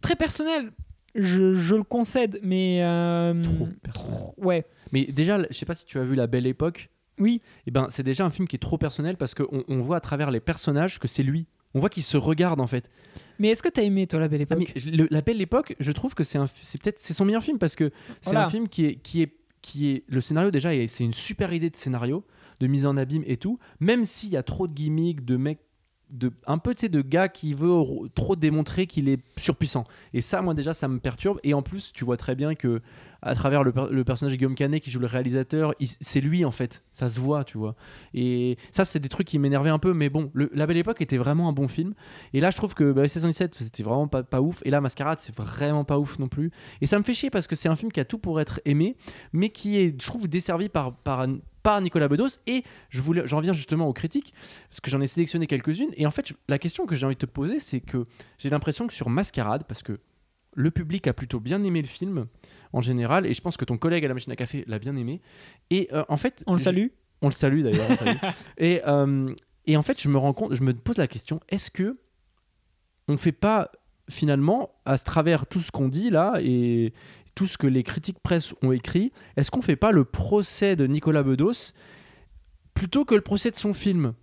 Très personnel. Je, je le concède, mais. euh, Trop personnel. Ouais. Mais déjà, je sais pas si tu as vu La Belle Époque. Oui. Et ben, c'est déjà un film qui est trop personnel parce qu'on on voit à travers les personnages que c'est lui. On voit qu'il se regarde en fait. Mais est-ce que t'as aimé, toi, La Belle Ah, Époque? mais le- La Belle Époque, je trouve que c'est peut-être c'est son meilleur film parce que c'est Voilà. un film qui est qui est qui est le scénario déjà c'est une super idée de scénario, de mise en abîme et tout. Même s'il y a trop de gimmicks, de mecs de un peu tu sais de gars qui veut ro- trop démontrer qu'il est surpuissant et ça moi déjà ça me perturbe et en plus tu vois très bien que à travers le, per- le personnage de Guillaume Canet qui joue le réalisateur, c'est lui en fait, ça se voit, tu vois. Et ça, c'est des trucs qui m'énervaient un peu, mais bon, La Belle Époque était vraiment un bon film. Et là, je trouve que bah, 77, c'était vraiment pas, ouf. Et là, Mascarade, c'est vraiment pas ouf non plus. Et ça me fait chier parce que c'est un film qui a tout pour être aimé, mais qui est, je trouve, desservi par, Nicolas Bedos. Et je j'en viens justement aux critiques, parce que j'en ai sélectionné quelques-unes. Et en fait, la question que j'ai envie de te poser, c'est que j'ai l'impression que sur Mascarade, parce que le public a plutôt bien aimé le film en général, et je pense que ton collègue à la machine à café l'a bien aimé. Et euh, en fait, On le salue. on le salue d'ailleurs. et, euh, et en fait, je me rends compte, je me pose la question est-ce que on fait pas finalement, à travers tout ce qu'on dit là et tout ce que les critiques presse ont écrit, est-ce qu'on fait pas le procès de Nicolas Bedos plutôt que le procès de son film?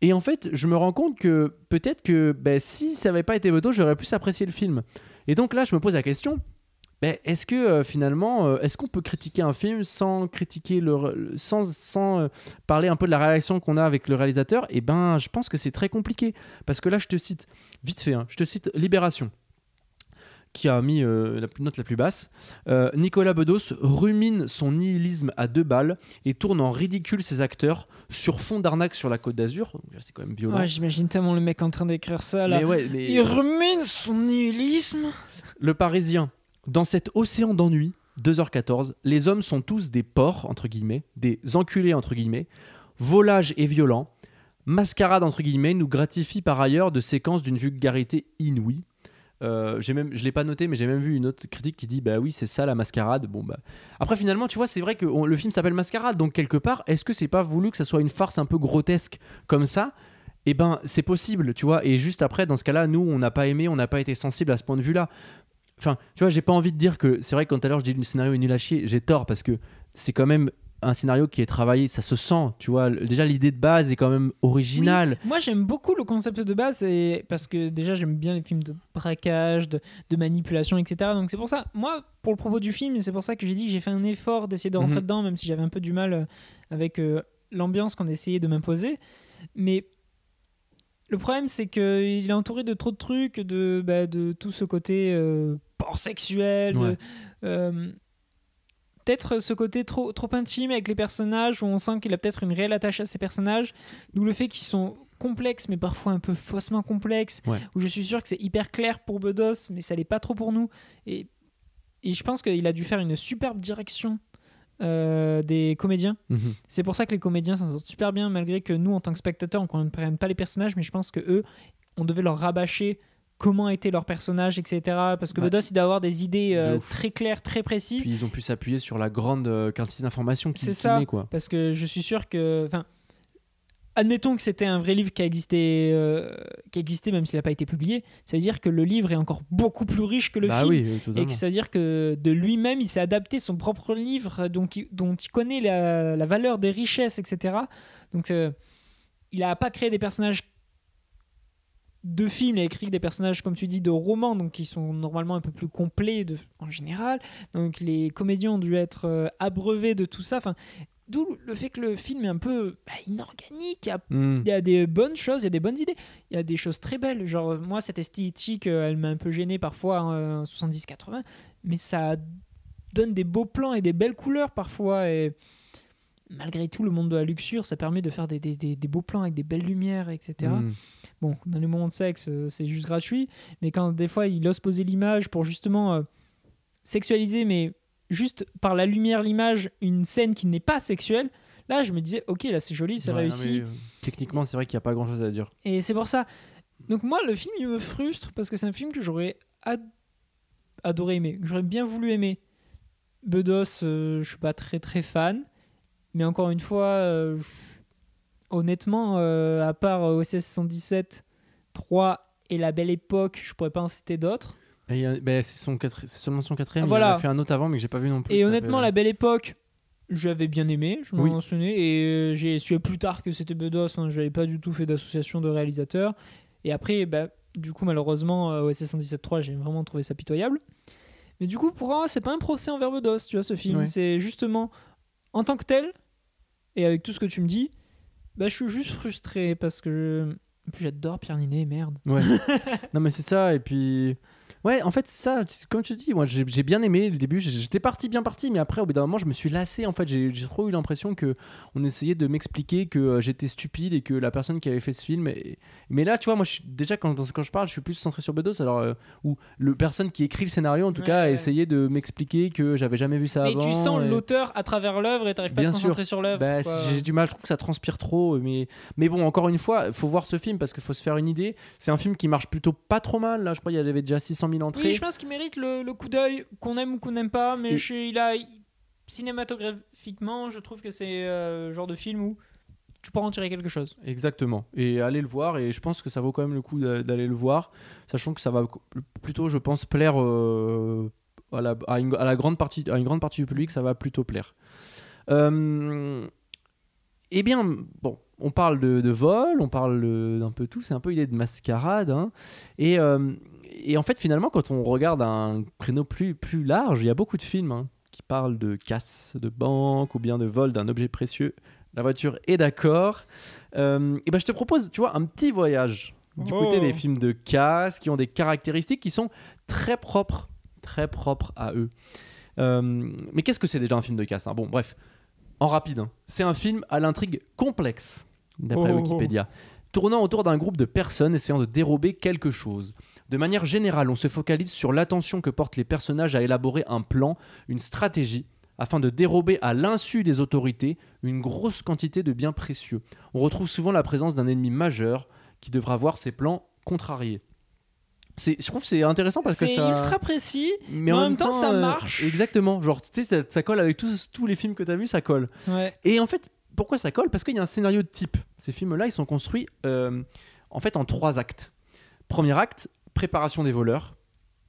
Et en fait, je me rends compte que peut-être que ben, si ça n'avait pas été Bedos, j'aurais plus apprécié le film. Et donc là, je me pose la question ben, est-ce que euh, finalement, euh, est-ce qu'on peut critiquer un film sans critiquer sans, sans euh, parler un peu de la réaction qu'on a avec le réalisateur? Eh ben, je pense que c'est très compliqué. Parce que là, je te cite vite fait, hein, je te cite Libération qui a mis euh, la note la plus basse. Euh, Nicolas Bedos rumine son nihilisme à deux balles et tourne en ridicule ses acteurs sur fond d'arnaque sur la côte d'Azur. C'est quand même violent. Ouais, J'imagine tellement le mec en train d'écrire ça là. mais ouais, mais- Il rumine son nihilisme. Le Parisien, dans cet océan d'ennui, 2h14, les hommes sont tous des porcs, entre guillemets, des enculés, entre guillemets. Volage et violent, mascarade, entre guillemets, nous gratifie par ailleurs de séquences d'une vulgarité inouïe. Euh, j'ai même, je l'ai pas noté, mais j'ai même vu une autre critique qui dit bah oui c'est ça la mascarade. Bon bah après finalement tu vois c'est vrai que le film s'appelle Mascarade donc quelque part est-ce que c'est pas voulu que ça soit une farce un peu grotesque comme ça? Eh ben c'est possible tu vois et juste après dans ce cas-là nous on n'a pas aimé on n'a pas été sensible à ce point de vue-là. Enfin tu vois j'ai pas envie de dire que c'est vrai que quand tout à l'heure je dis le scénario est nul à chier j'ai tort parce que c'est quand même un scénario qui est travaillé ça se sent tu vois déjà l'idée de base est quand même originale. Moi j'aime beaucoup le concept de base et parce que déjà j'aime bien les films de braquage, de, de manipulation, etc. Donc c'est pour ça, moi pour le propos du film, c'est pour ça que j'ai dit que j'ai fait un effort d'essayer de rentrer Mhm. dedans, même si j'avais un peu du mal euh, avec euh, l'ambiance qu'on essayait de m'imposer. Mais le problème c'est qu'il est entouré de trop de trucs, de, bah, de tout ce côté euh, porc sexuel, de, euh, peut-être ce côté trop, trop intime avec les personnages où on sent qu'il a peut-être une réelle attache à ces personnages, d'où le fait qu'ils sont complexes mais parfois un peu faussement complexes, Ouais. où je suis sûr que c'est hyper clair pour Bedos mais ça l'est pas trop pour nous. Et, et je pense qu'il a dû faire une superbe direction euh, des comédiens. Mhm. C'est pour ça que les comédiens s'en sortent super bien malgré que nous en tant que spectateurs on ne comprenne pas les personnages mais je pense que eux on devait leur rabâcher comment étaient leurs personnages etc parce que Ouais. Bedos il doit avoir des idées euh, très claires très précises Puis ils ont pu s'appuyer sur la grande euh, quantité d'informations qui C'est ça. quoi. parce que je suis sûr que enfin admettons que c'était un vrai livre qui a existé euh, qui a existé même s'il n'a pas été publié ça veut dire que le livre est encore beaucoup plus riche que le bah film oui, et que ça veut dire que de lui-même il s'est adapté son propre livre donc il- dont il connaît la, la valeur des richesses etc donc euh, il n'a pas créé des personnages de films, il a écrit des personnages, comme tu dis, de romans, donc qui sont normalement un peu plus complets de, en général. Donc les comédiens ont dû être euh, abreuvés de tout ça. Enfin, D'où le fait que le film est un peu bah, inorganique. Il y, a, Hmm. il y a des bonnes choses, il y a des bonnes idées. Il y a des choses très belles. Genre, moi, cette esthétique, euh, elle m'a un peu gêné parfois en 70-80, mais ça donne des beaux plans et des belles couleurs parfois. Et malgré tout, le monde de la luxure, ça permet de faire des, des- des- des beaux plans avec des belles lumières, etc. Bon, dans les moments de sexe, euh, c'est juste gratuit, mais quand des fois il ose poser l'image pour justement euh, sexualiser, mais juste par la lumière, l'image, une scène qui n'est pas sexuelle, là je me disais, ok, là c'est joli, c'est Ouais, non, réussi. mais, euh, techniquement, c'est vrai qu'il n'y a pas grand chose à dire. Et c'est pour ça. Donc moi, le film, il me frustre parce que c'est un film que j'aurais ad- adoré aimer, que j'aurais bien voulu aimer. Bedos, euh, je suis pas très très fan, mais encore une fois, je- honnêtement, euh, à part OSS 117, 3 et La Belle Époque, je pourrais pas en citer d'autres. Ben, c'est seulement son quatrième. Ah, Il en a fait un autre avant, mais que j'ai pas vu non plus. Et honnêtement, La Belle Époque, j'avais bien aimé, je m'en Oui. mentionnais, et euh, j'ai su plus tard que c'était Bedos, enfin, je n'avais pas du tout fait d'association de réalisateurs. Et après, bah, du coup, malheureusement, euh, OSS 117.3, j'ai vraiment trouvé ça pitoyable. Mais du coup, pour moi, c'est pas un procès envers Bedos, tu vois, ce film. C'est justement, en tant que tel, et avec tout ce que tu me dis, bah, je suis juste frustré parce que. Plus, j'adore Pierre Ninet, merde. Ouais. non, mais c'est ça. Et puis, Ouais, en fait, ça, comme tu dis, moi j'ai j'ai bien aimé le début. J'étais parti, bien parti, mais après, au bout d'un moment, je me suis lassé. En fait, j'ai j'ai trop eu l'impression que on essayait de m'expliquer que euh, j'étais stupide et que la personne qui avait fait ce film. est- Mais là, tu vois, moi, je suis, déjà, quand, quand je parle, je suis plus centré sur Bedos. Alors, euh, où le personne qui écrit le scénario, en tout Ouais, cas, a ouais. essayé de m'expliquer que j'avais jamais vu ça Mais avant. tu sens et- l'auteur à travers l'œuvre et t'arrives pas à Bien te sûr. concentrer sur l'œuvre. Bah, quoi. j'ai du mal, je trouve que ça transpire trop. Mais, mais bon, encore une fois, il faut voir ce film parce qu'il faut se faire une idée. C'est un film qui marche plutôt pas trop mal. Là, je crois qu'il y avait déjà 600 000 entrées. Oui, je pense qu'il mérite le, le coup d'œil, qu'on aime ou qu'on n'aime pas, mais je- il a cinématographiquement, je trouve que c'est euh, le genre de film où tu pourras en tirer quelque chose. Exactement. Et allez le voir. Et je pense que ça vaut quand même le coup d'a- d'aller le voir, sachant que ça va plutôt, je pense, plaire euh, à, la, à une, à la grande partie, à une grande partie du public. Ça va plutôt plaire. Euh, eh bien, bon, on parle de, de vol, on parle d'un peu tout. C'est un peu idée de mascarade. hein. Et, et en fait, finalement, quand on regarde un créneau plus, plus large, il y a beaucoup de films hein, qui parlent de casse de banque ou bien de vol d'un objet précieux. La voiture est d'accord. Euh, et ben, je te propose, tu vois, un petit voyage du Oh. côté des films de casse qui ont des caractéristiques qui sont très propres, très propres à eux. Euh, mais qu'est-ce que c'est déjà un film de casse hein? Bon, bref, en rapide, hein. c'est un film à l'intrigue complexe, d'après Oh. Wikipédia, tournant autour d'un groupe de personnes essayant de dérober quelque chose. De manière générale, on se focalise sur l'attention que portent les personnages à élaborer un plan, une stratégie, afin de dérober à l'insu des autorités une grosse quantité de biens précieux. On retrouve souvent la présence d'un ennemi majeur qui devra voir ses plans contrariés. C'est, je trouve que c'est intéressant parce que C'est ça. ultra précis. Mais en même temps, ça euh, marche. Exactement. Genre, tu sais, ça, ça colle avec tous, tous les films que tu as vus, ça colle. Ouais. Et en fait, pourquoi ça colle? Parce qu'il y a un scénario de type. Ces films-là, ils sont construits euh, en fait en trois actes. Premier acte, préparation des voleurs.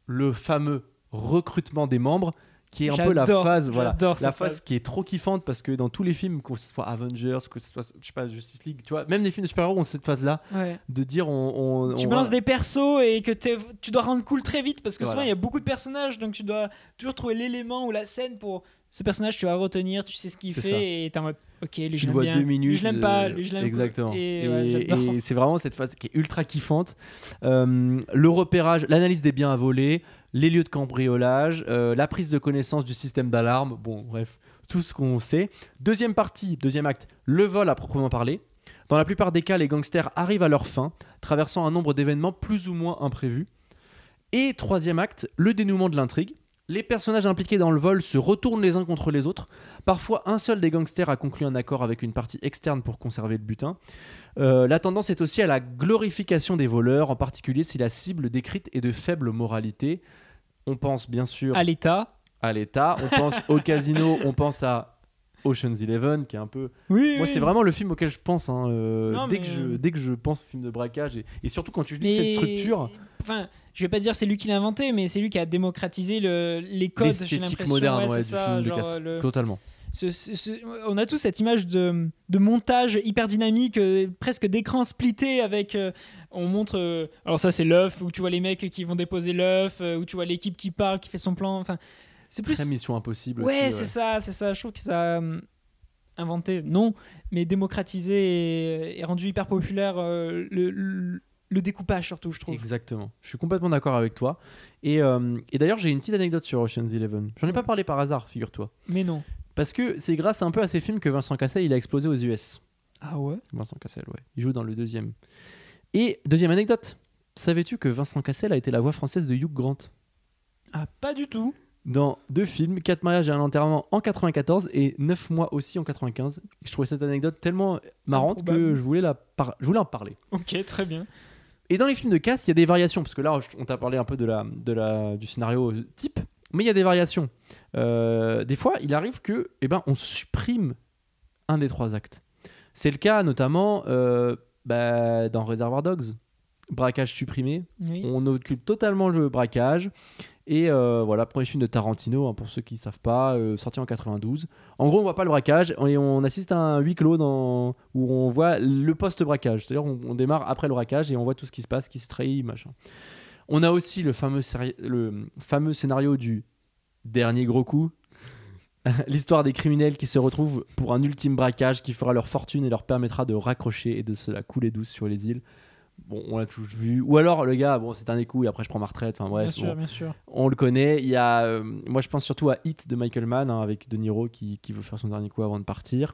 Le fameux recrutement des membres, qui est un peu la phase, voilà, la phase phase. qui est trop kiffante parce que dans tous les films, que ce soit Avengers, que ce soit, je sais pas, Justice League, tu vois, même les films de super-héros ont cette phase-là Ouais. de dire on, on- Tu on balances va- des persos et que tu dois rendre cool très vite parce que souvent Voilà. il y a beaucoup de personnages donc tu dois toujours trouver l'élément ou la scène pour ce personnage tu vas retenir, tu sais ce qu'il fait ça. et t'es en mode ok lui tu je le vois bien, deux lui minutes. je l'aime pas, lui je l'aime Exactement. Et, Et, ouais, j'adore. et c'est vraiment cette phase qui est ultra kiffante. Euh, le repérage, l'analyse des biens à voler, les lieux de cambriolage, euh, la prise de connaissance du système d'alarme. Bon, bref, tout ce qu'on sait. Deuxième partie, deuxième acte, le vol à proprement parler. Dans la plupart des cas, les gangsters arrivent à leur fin, traversant un nombre d'événements plus ou moins imprévus. Et troisième acte, le dénouement de l'intrigue. Les personnages impliqués dans le vol se retournent les uns contre les autres. Parfois, un seul des gangsters a conclu un accord avec une partie externe pour conserver le butin. Euh, la tendance est aussi à la glorification des voleurs, en particulier si la cible décrite est de faible moralité. On pense bien sûr à l'état. à l'État, on pense au casino, on pense à Ocean's Eleven, qui est un peu. Oui, Moi, oui. c'est vraiment le film auquel je pense. hein, euh, Non, dès, mais- que je, dès que je pense film de braquage, et, et surtout quand tu lis Mais- cette structure, Enfin, je vais pas dire c'est lui qui l'a inventé, mais c'est lui qui a démocratisé le, les codes. J'ai l'impression. moderne ouais, ouais, c'est du ça, film de le- Totalement. ce- ce- ce- on a tous cette image de, de montage hyper dynamique, euh, presque d'écran splitté avec. euh, on montre. euh, alors, ça, c'est l'œuf, où tu vois les mecs qui vont déposer l'œuf, euh, où tu vois l'équipe qui parle, qui fait son plan. Enfin, c'est plus. Très Mission Impossible. Ouais, c'est ça, c'est ça. Je trouve que ça a hum, inventé, non, mais démocratisé et, et rendu hyper populaire euh, le, le- le découpage, surtout, je trouve. Exactement. Je suis complètement d'accord avec toi. Et, euh, et d'ailleurs, j'ai une petite anecdote sur Ocean's Eleven. J'en ai pas parlé par hasard, figure-toi. Mais non. Parce que c'est grâce un peu à ces films que Vincent Cassel il a explosé aux US. Ah ouais? Vincent Cassel, ouais. Il joue dans le deuxième. Et deuxième anecdote. Savais-tu que Vincent Cassel a été la voix française de Hugh Grant? Ah, pas du tout. Dans deux films, Quatre mariages et un enterrement en 94 et Neuf mois aussi en 95. Je trouvais cette anecdote tellement marrante que je voulais, la par- je voulais en parler. Ok, très bien. Et dans les films de casse, il y a des variations, parce que là, on t'a parlé un peu de la, de la, du scénario type, mais il y a des variations. Euh, des fois, il arrive que, eh ben, on supprime un des trois actes. C'est le cas notamment euh, bah, dans Reservoir Dogs, braquage supprimé. Oui. On occupe totalement le braquage. Et euh, voilà, premier film de Tarantino, hein, pour ceux qui ne savent pas, euh, sorti en 92. En gros, on voit pas le braquage et on assiste à un huis clos dans... où on voit le post-braquage. C'est-à-dire, on, on démarre après le braquage et on voit tout ce qui se passe, qui se trahit, machin. On a aussi le fameux, le fameux scénario du dernier gros coup. L'histoire des criminels qui se retrouvent pour un ultime braquage qui fera leur fortune et leur permettra de raccrocher et de se la couler douce sur les îles. Bon, on l'a tous vu. Ou alors le gars, bon, c'est un écoute et après je prends ma retraite. Enfin bref, bien sûr, bien sûr. on le connaît. Il y a, euh, moi je pense surtout à Hit de Michael Mann hein, avec De Niro qui, qui veut faire son dernier coup avant de partir.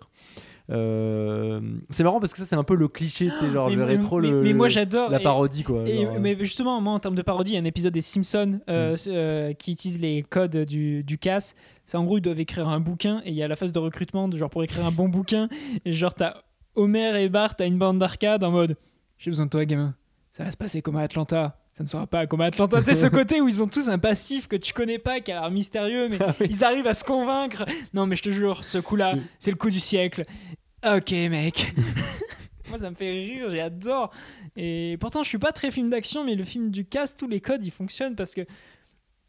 Euh, c'est marrant parce que ça c'est un peu le cliché, sais, genre mais, le rétro, mais- le, mais moi j'adore. la parodie quoi. Et, genre, euh, mais justement, moi en termes de parodie, il y a un épisode des Simpsons euh, Mm. qui utilise les codes du, du CAS. C'est en gros, ils doivent écrire un bouquin et il y a la phase de recrutement, de genre pour écrire un bon bouquin. Et genre, t'as Homer et Bart à une bande d'arcade en mode J'ai besoin de toi, gamin. Ça va se passer comme à Atlanta. Ça ne sera pas comme à Atlanta. C'est ce côté où ils ont tous un passif que tu connais pas, qui a l'air mystérieux, mais Ah oui. ils arrivent à se convaincre. Non, mais je te jure, ce coup-là, c'est le coup du siècle. Ok, mec. Moi, ça me fait rire, j'adore. Et pourtant, je suis pas très film d'action, mais le film du cast, tous les codes, ils fonctionnent parce que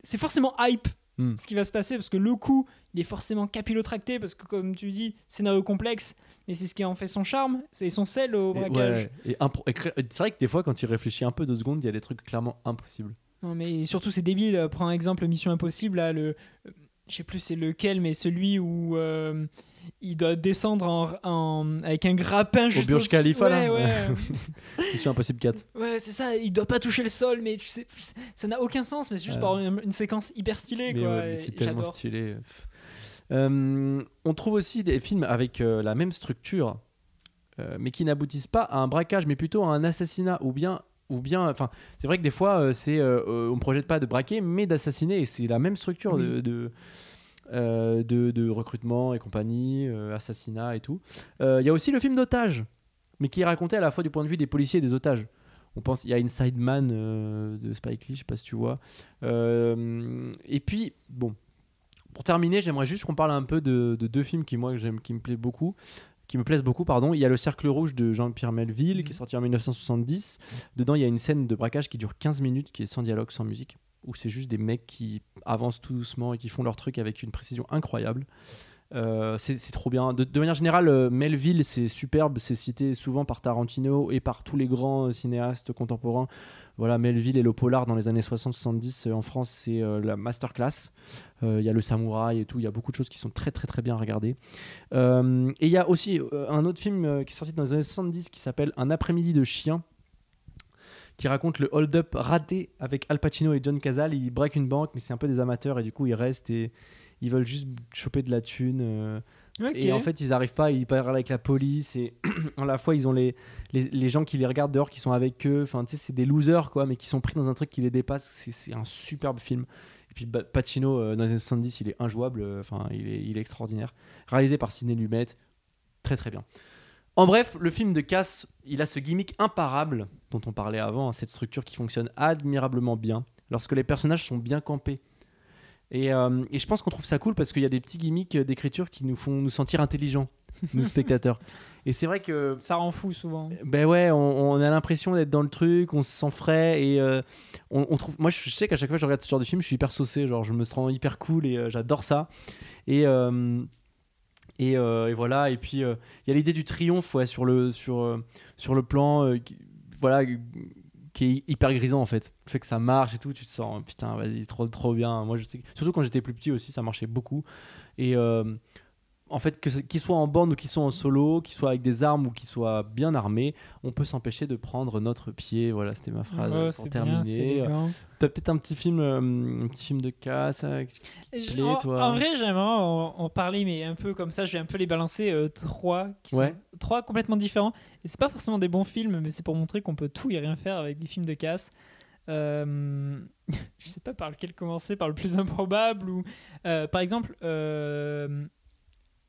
c'est forcément hype Hmm. ce qui va se passer parce que le coup, il est forcément capillotracté parce que, comme tu dis, scénario complexe, mais c'est ce qui en fait son charme, c'est son sel au et- braquage. ouais, et et c'est vrai que des fois quand il réfléchit un peu deux secondes, il y a des trucs clairement impossibles. Non, mais surtout, c'est débile. Prends un exemple Mission Impossible, là, le. euh, Je sais plus c'est lequel, mais celui où euh, il doit descendre en, en- avec un grappin juste Burj au-dessus. Khalifa, là Ouais. Mission Impossible 4. Ouais, c'est ça, il doit pas toucher le sol, mais tu sais, ça n'a aucun sens, mais c'est juste par une, une séquence hyper stylée, Mais quoi. ouais, mais et c'est tellement stylé. Euh, on trouve aussi des films avec euh, la même structure, euh, mais qui n'aboutissent pas à un braquage, mais plutôt à un assassinat, ou bien, ou bien, enfin, c'est vrai que des fois, euh, c'est, euh, on projette pas de braquer, mais d'assassiner, et c'est la même structure de, de, euh, de- de recrutement et compagnie, assassinat et tout. Il y a aussi le film d'otage, mais qui est raconté à la fois du point de vue des policiers et des otages. On pense, il y a Inside Man de Spike Lee, je sais pas si tu vois. Et puis, bon, pour terminer, j'aimerais juste qu'on parle un peu de, de deux films qui moi j'aime, qui me plaisent beaucoup, qui me plaisent beaucoup, pardon. Il y a Le Cercle Rouge de Jean-Pierre Melville qui est sorti en 1970. Dedans, il y a une scène de braquage qui dure 15 minutes, qui est sans dialogue, sans musique, où c'est juste des mecs qui avancent tout doucement et qui font leur truc avec une précision incroyable. Euh, c'est c'est trop bien. De, de manière générale, euh, Melville, c'est superbe. C'est cité souvent par Tarantino et par tous les grands euh, cinéastes contemporains. Voilà, Melville et le polar dans les années 60-70 euh, en France, c'est euh, la masterclass. Euh, Il y a le samouraï et tout. Il y a beaucoup de choses qui sont très très très bien regardées. Et il y a aussi un autre film qui est sorti dans les années 70 qui s'appelle Un après-midi de chien qui raconte le hold-up raté avec Al Pacino et John Cazale. Ils braquent une banque, mais c'est un peu des amateurs et du coup ils restent et ils veulent juste choper de la thune. Et en fait, ils arrivent pas, ils parlent avec la police et à la fois, ils ont les, les, gens qui les regardent dehors, qui sont avec eux. Enfin, tu sais, c'est des losers, quoi, mais qui sont pris dans un truc qui les dépasse. C'est- un superbe film. Et puis Pacino, euh, dans les années 70, il est injouable. euh, Enfin, il, est, il extraordinaire. Réalisé par Sidney Lumet. Très, très bien. En bref, le film de Cass, il a ce gimmick imparable dont on parlait avant, hein, cette structure qui fonctionne admirablement bien lorsque les personnages sont bien campés. Et, euh, et je pense qu'on trouve ça cool parce qu'il y a des petits gimmicks d'écriture qui nous font nous sentir intelligents, nous spectateurs. Et c'est vrai que Ça rend fou souvent. ben ouais, on, on a l'impression d'être dans le truc, on se sent frais et euh, on, on trouve. Moi, je sais qu'à chaque fois que je regarde ce genre de film, je suis hyper saucé, genre je me sens hyper cool et euh, j'adore ça. Et euh, et, euh, et voilà. Et puis euh, il y a l'idée du triomphe, ouais, sur le sur sur le plan, euh, qui- voilà, qui est hyper grisant en fait. Fait que ça marche et tout, tu te sens putain, vas-y, trop trop bien. Moi, je sais, surtout quand j'étais plus petit aussi, ça marchait beaucoup. Et euh, en fait, qu'ils soient en bande ou qu'ils soient en solo, qu'ils soient avec des armes ou qu'ils soient bien armés, on peut s'empêcher de prendre notre pied. Voilà, c'était ma phrase Oh, pour terminer. T'as peut-être un petit film, euh, un petit film de casse. euh, en, vrai, j'aimerais en, en parler, mais un peu comme ça, je vais un peu les balancer euh, trois, qui Ouais. sont trois complètement différents. Et c'est pas forcément des bons films, mais c'est pour montrer qu'on peut tout et rien faire avec des films de casse. Euh, je sais pas par lequel commencer, par le plus improbable ou euh, par exemple, euh,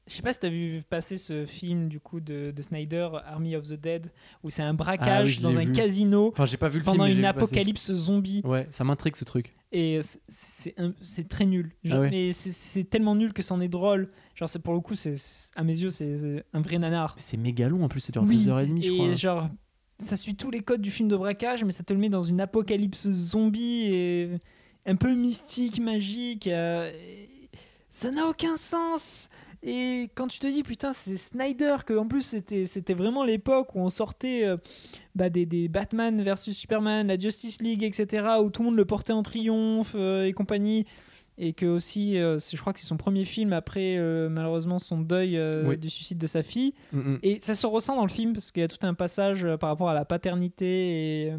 je sais pas si t'as vu passer ce film du coup de, de Snyder, Army of the Dead, où c'est un braquage Ah oui, dans un vu. casino Enfin, j'ai pas vu le pendant film. une apocalypse zombie. Ouais, ça m'intrigue ce truc. Et c'est- très nul. Genre, Ah ouais. Mais c'est- tellement nul que c'en est drôle. Genre, c'est pour le coup, c'est à mes yeux, c'est un vrai nanar. C'est méga long en plus, c'est dure Oui, 2h30, je et crois. genre, ça suit tous les codes du film de braquage, mais ça te le met dans une apocalypse zombie et un peu mystique, magique. euh, et ça n'a aucun sens. Et quand tu te dis, putain, c'est Snyder, que en plus c'était c'était vraiment l'époque où on sortait euh, bah, des, des Batman versus Superman, la Justice League, etc., où tout le monde le portait en triomphe euh, et compagnie. et que aussi, euh, je crois que c'est son premier film après malheureusement son deuil Oui. du suicide de sa fille. Mm, mm. Et ça se ressent dans le film parce qu'il y a tout un passage par rapport à la paternité et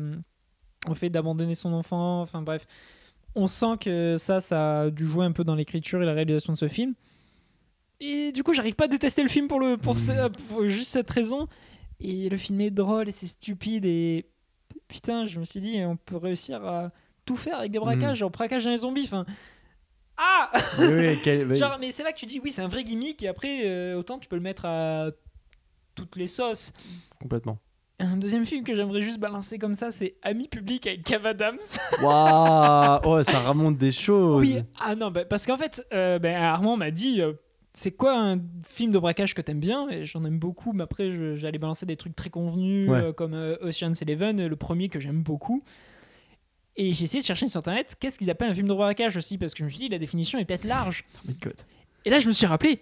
au fait d'abandonner son enfant. Enfin bref, on sent que ça, ça a dû jouer un peu dans l'écriture et la réalisation de ce film. Et du coup, j'arrive pas à détester le film pour, le, pour, Mm. ce- pour juste cette raison. Et le film est drôle et c'est stupide et putain, je me suis dit, on peut réussir à tout faire avec des braquages, genre braquage dans les zombies. Enfin, ah Oui, oui, quel-. Genre, mais c'est là que tu dis, oui, c'est un vrai gimmick, et après, euh, autant tu peux le mettre à toutes les sauces. complètement. Un deuxième film que j'aimerais juste balancer comme ça, c'est Ami public avec Kev Adams. Waouh, oh, ça remonte des choses. oui, ah non, bah, parce qu'en fait, euh, ben, Armand m'a dit, euh, c'est quoi un film de braquage que t'aimes bien? Et j'en aime beaucoup, mais après, j'allais balancer des trucs très convenus, Ouais. euh, comme euh, Ocean's Eleven, le premier que j'aime beaucoup. Et j'ai essayé de chercher sur internet qu'est-ce qu'ils appellent un film de braquage aussi, parce que je me suis dit, la définition est peut-être large. Oh. Et là, je me suis rappelé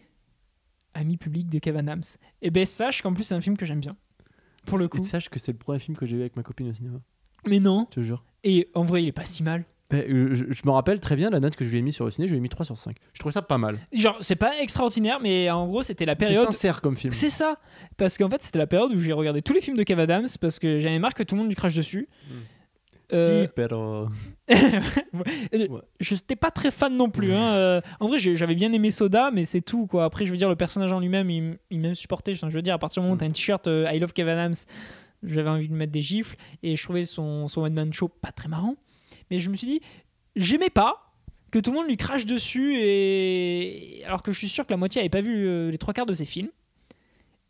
Ami public de Kevin Adams. Et ben, sache qu'en plus, c'est un film que j'aime bien. Pour le Et coup. sache que c'est le premier film que j'ai vu avec ma copine au cinéma. Mais non. Je te jure. Et en vrai, il est pas si mal. Ben, je, je- je me rappelle très bien la note que je lui ai mis sur le ciné, je lui ai mis 3 sur 5. Je trouvais ça pas mal. Genre, c'est pas extraordinaire, mais en gros, c'était la C'est période. sincère comme film. C'est ça. Parce qu'en fait, c'était la période où j'ai regardé tous les films de Kev Adams parce que j'avais marre que tout le monde lui crache dessus. Euh, Si, pero... Euh, Je n'étais pas très fan non plus. hein. Euh, en vrai, j'avais bien aimé Soda, mais c'est tout. Quoi. Après, je veux dire, le personnage en lui-même, il, il m'a supporté. Je veux dire, à partir du moment où tu as un t-shirt euh, I Love Kevin Adams, j'avais envie de mettre des gifles. Et je trouvais son, son one-man show pas très marrant. Mais je me suis dit, j'aimais pas que tout le monde lui crache dessus. Et... Alors que je suis sûr que la moitié n'avait pas vu euh, les trois quarts de ses films.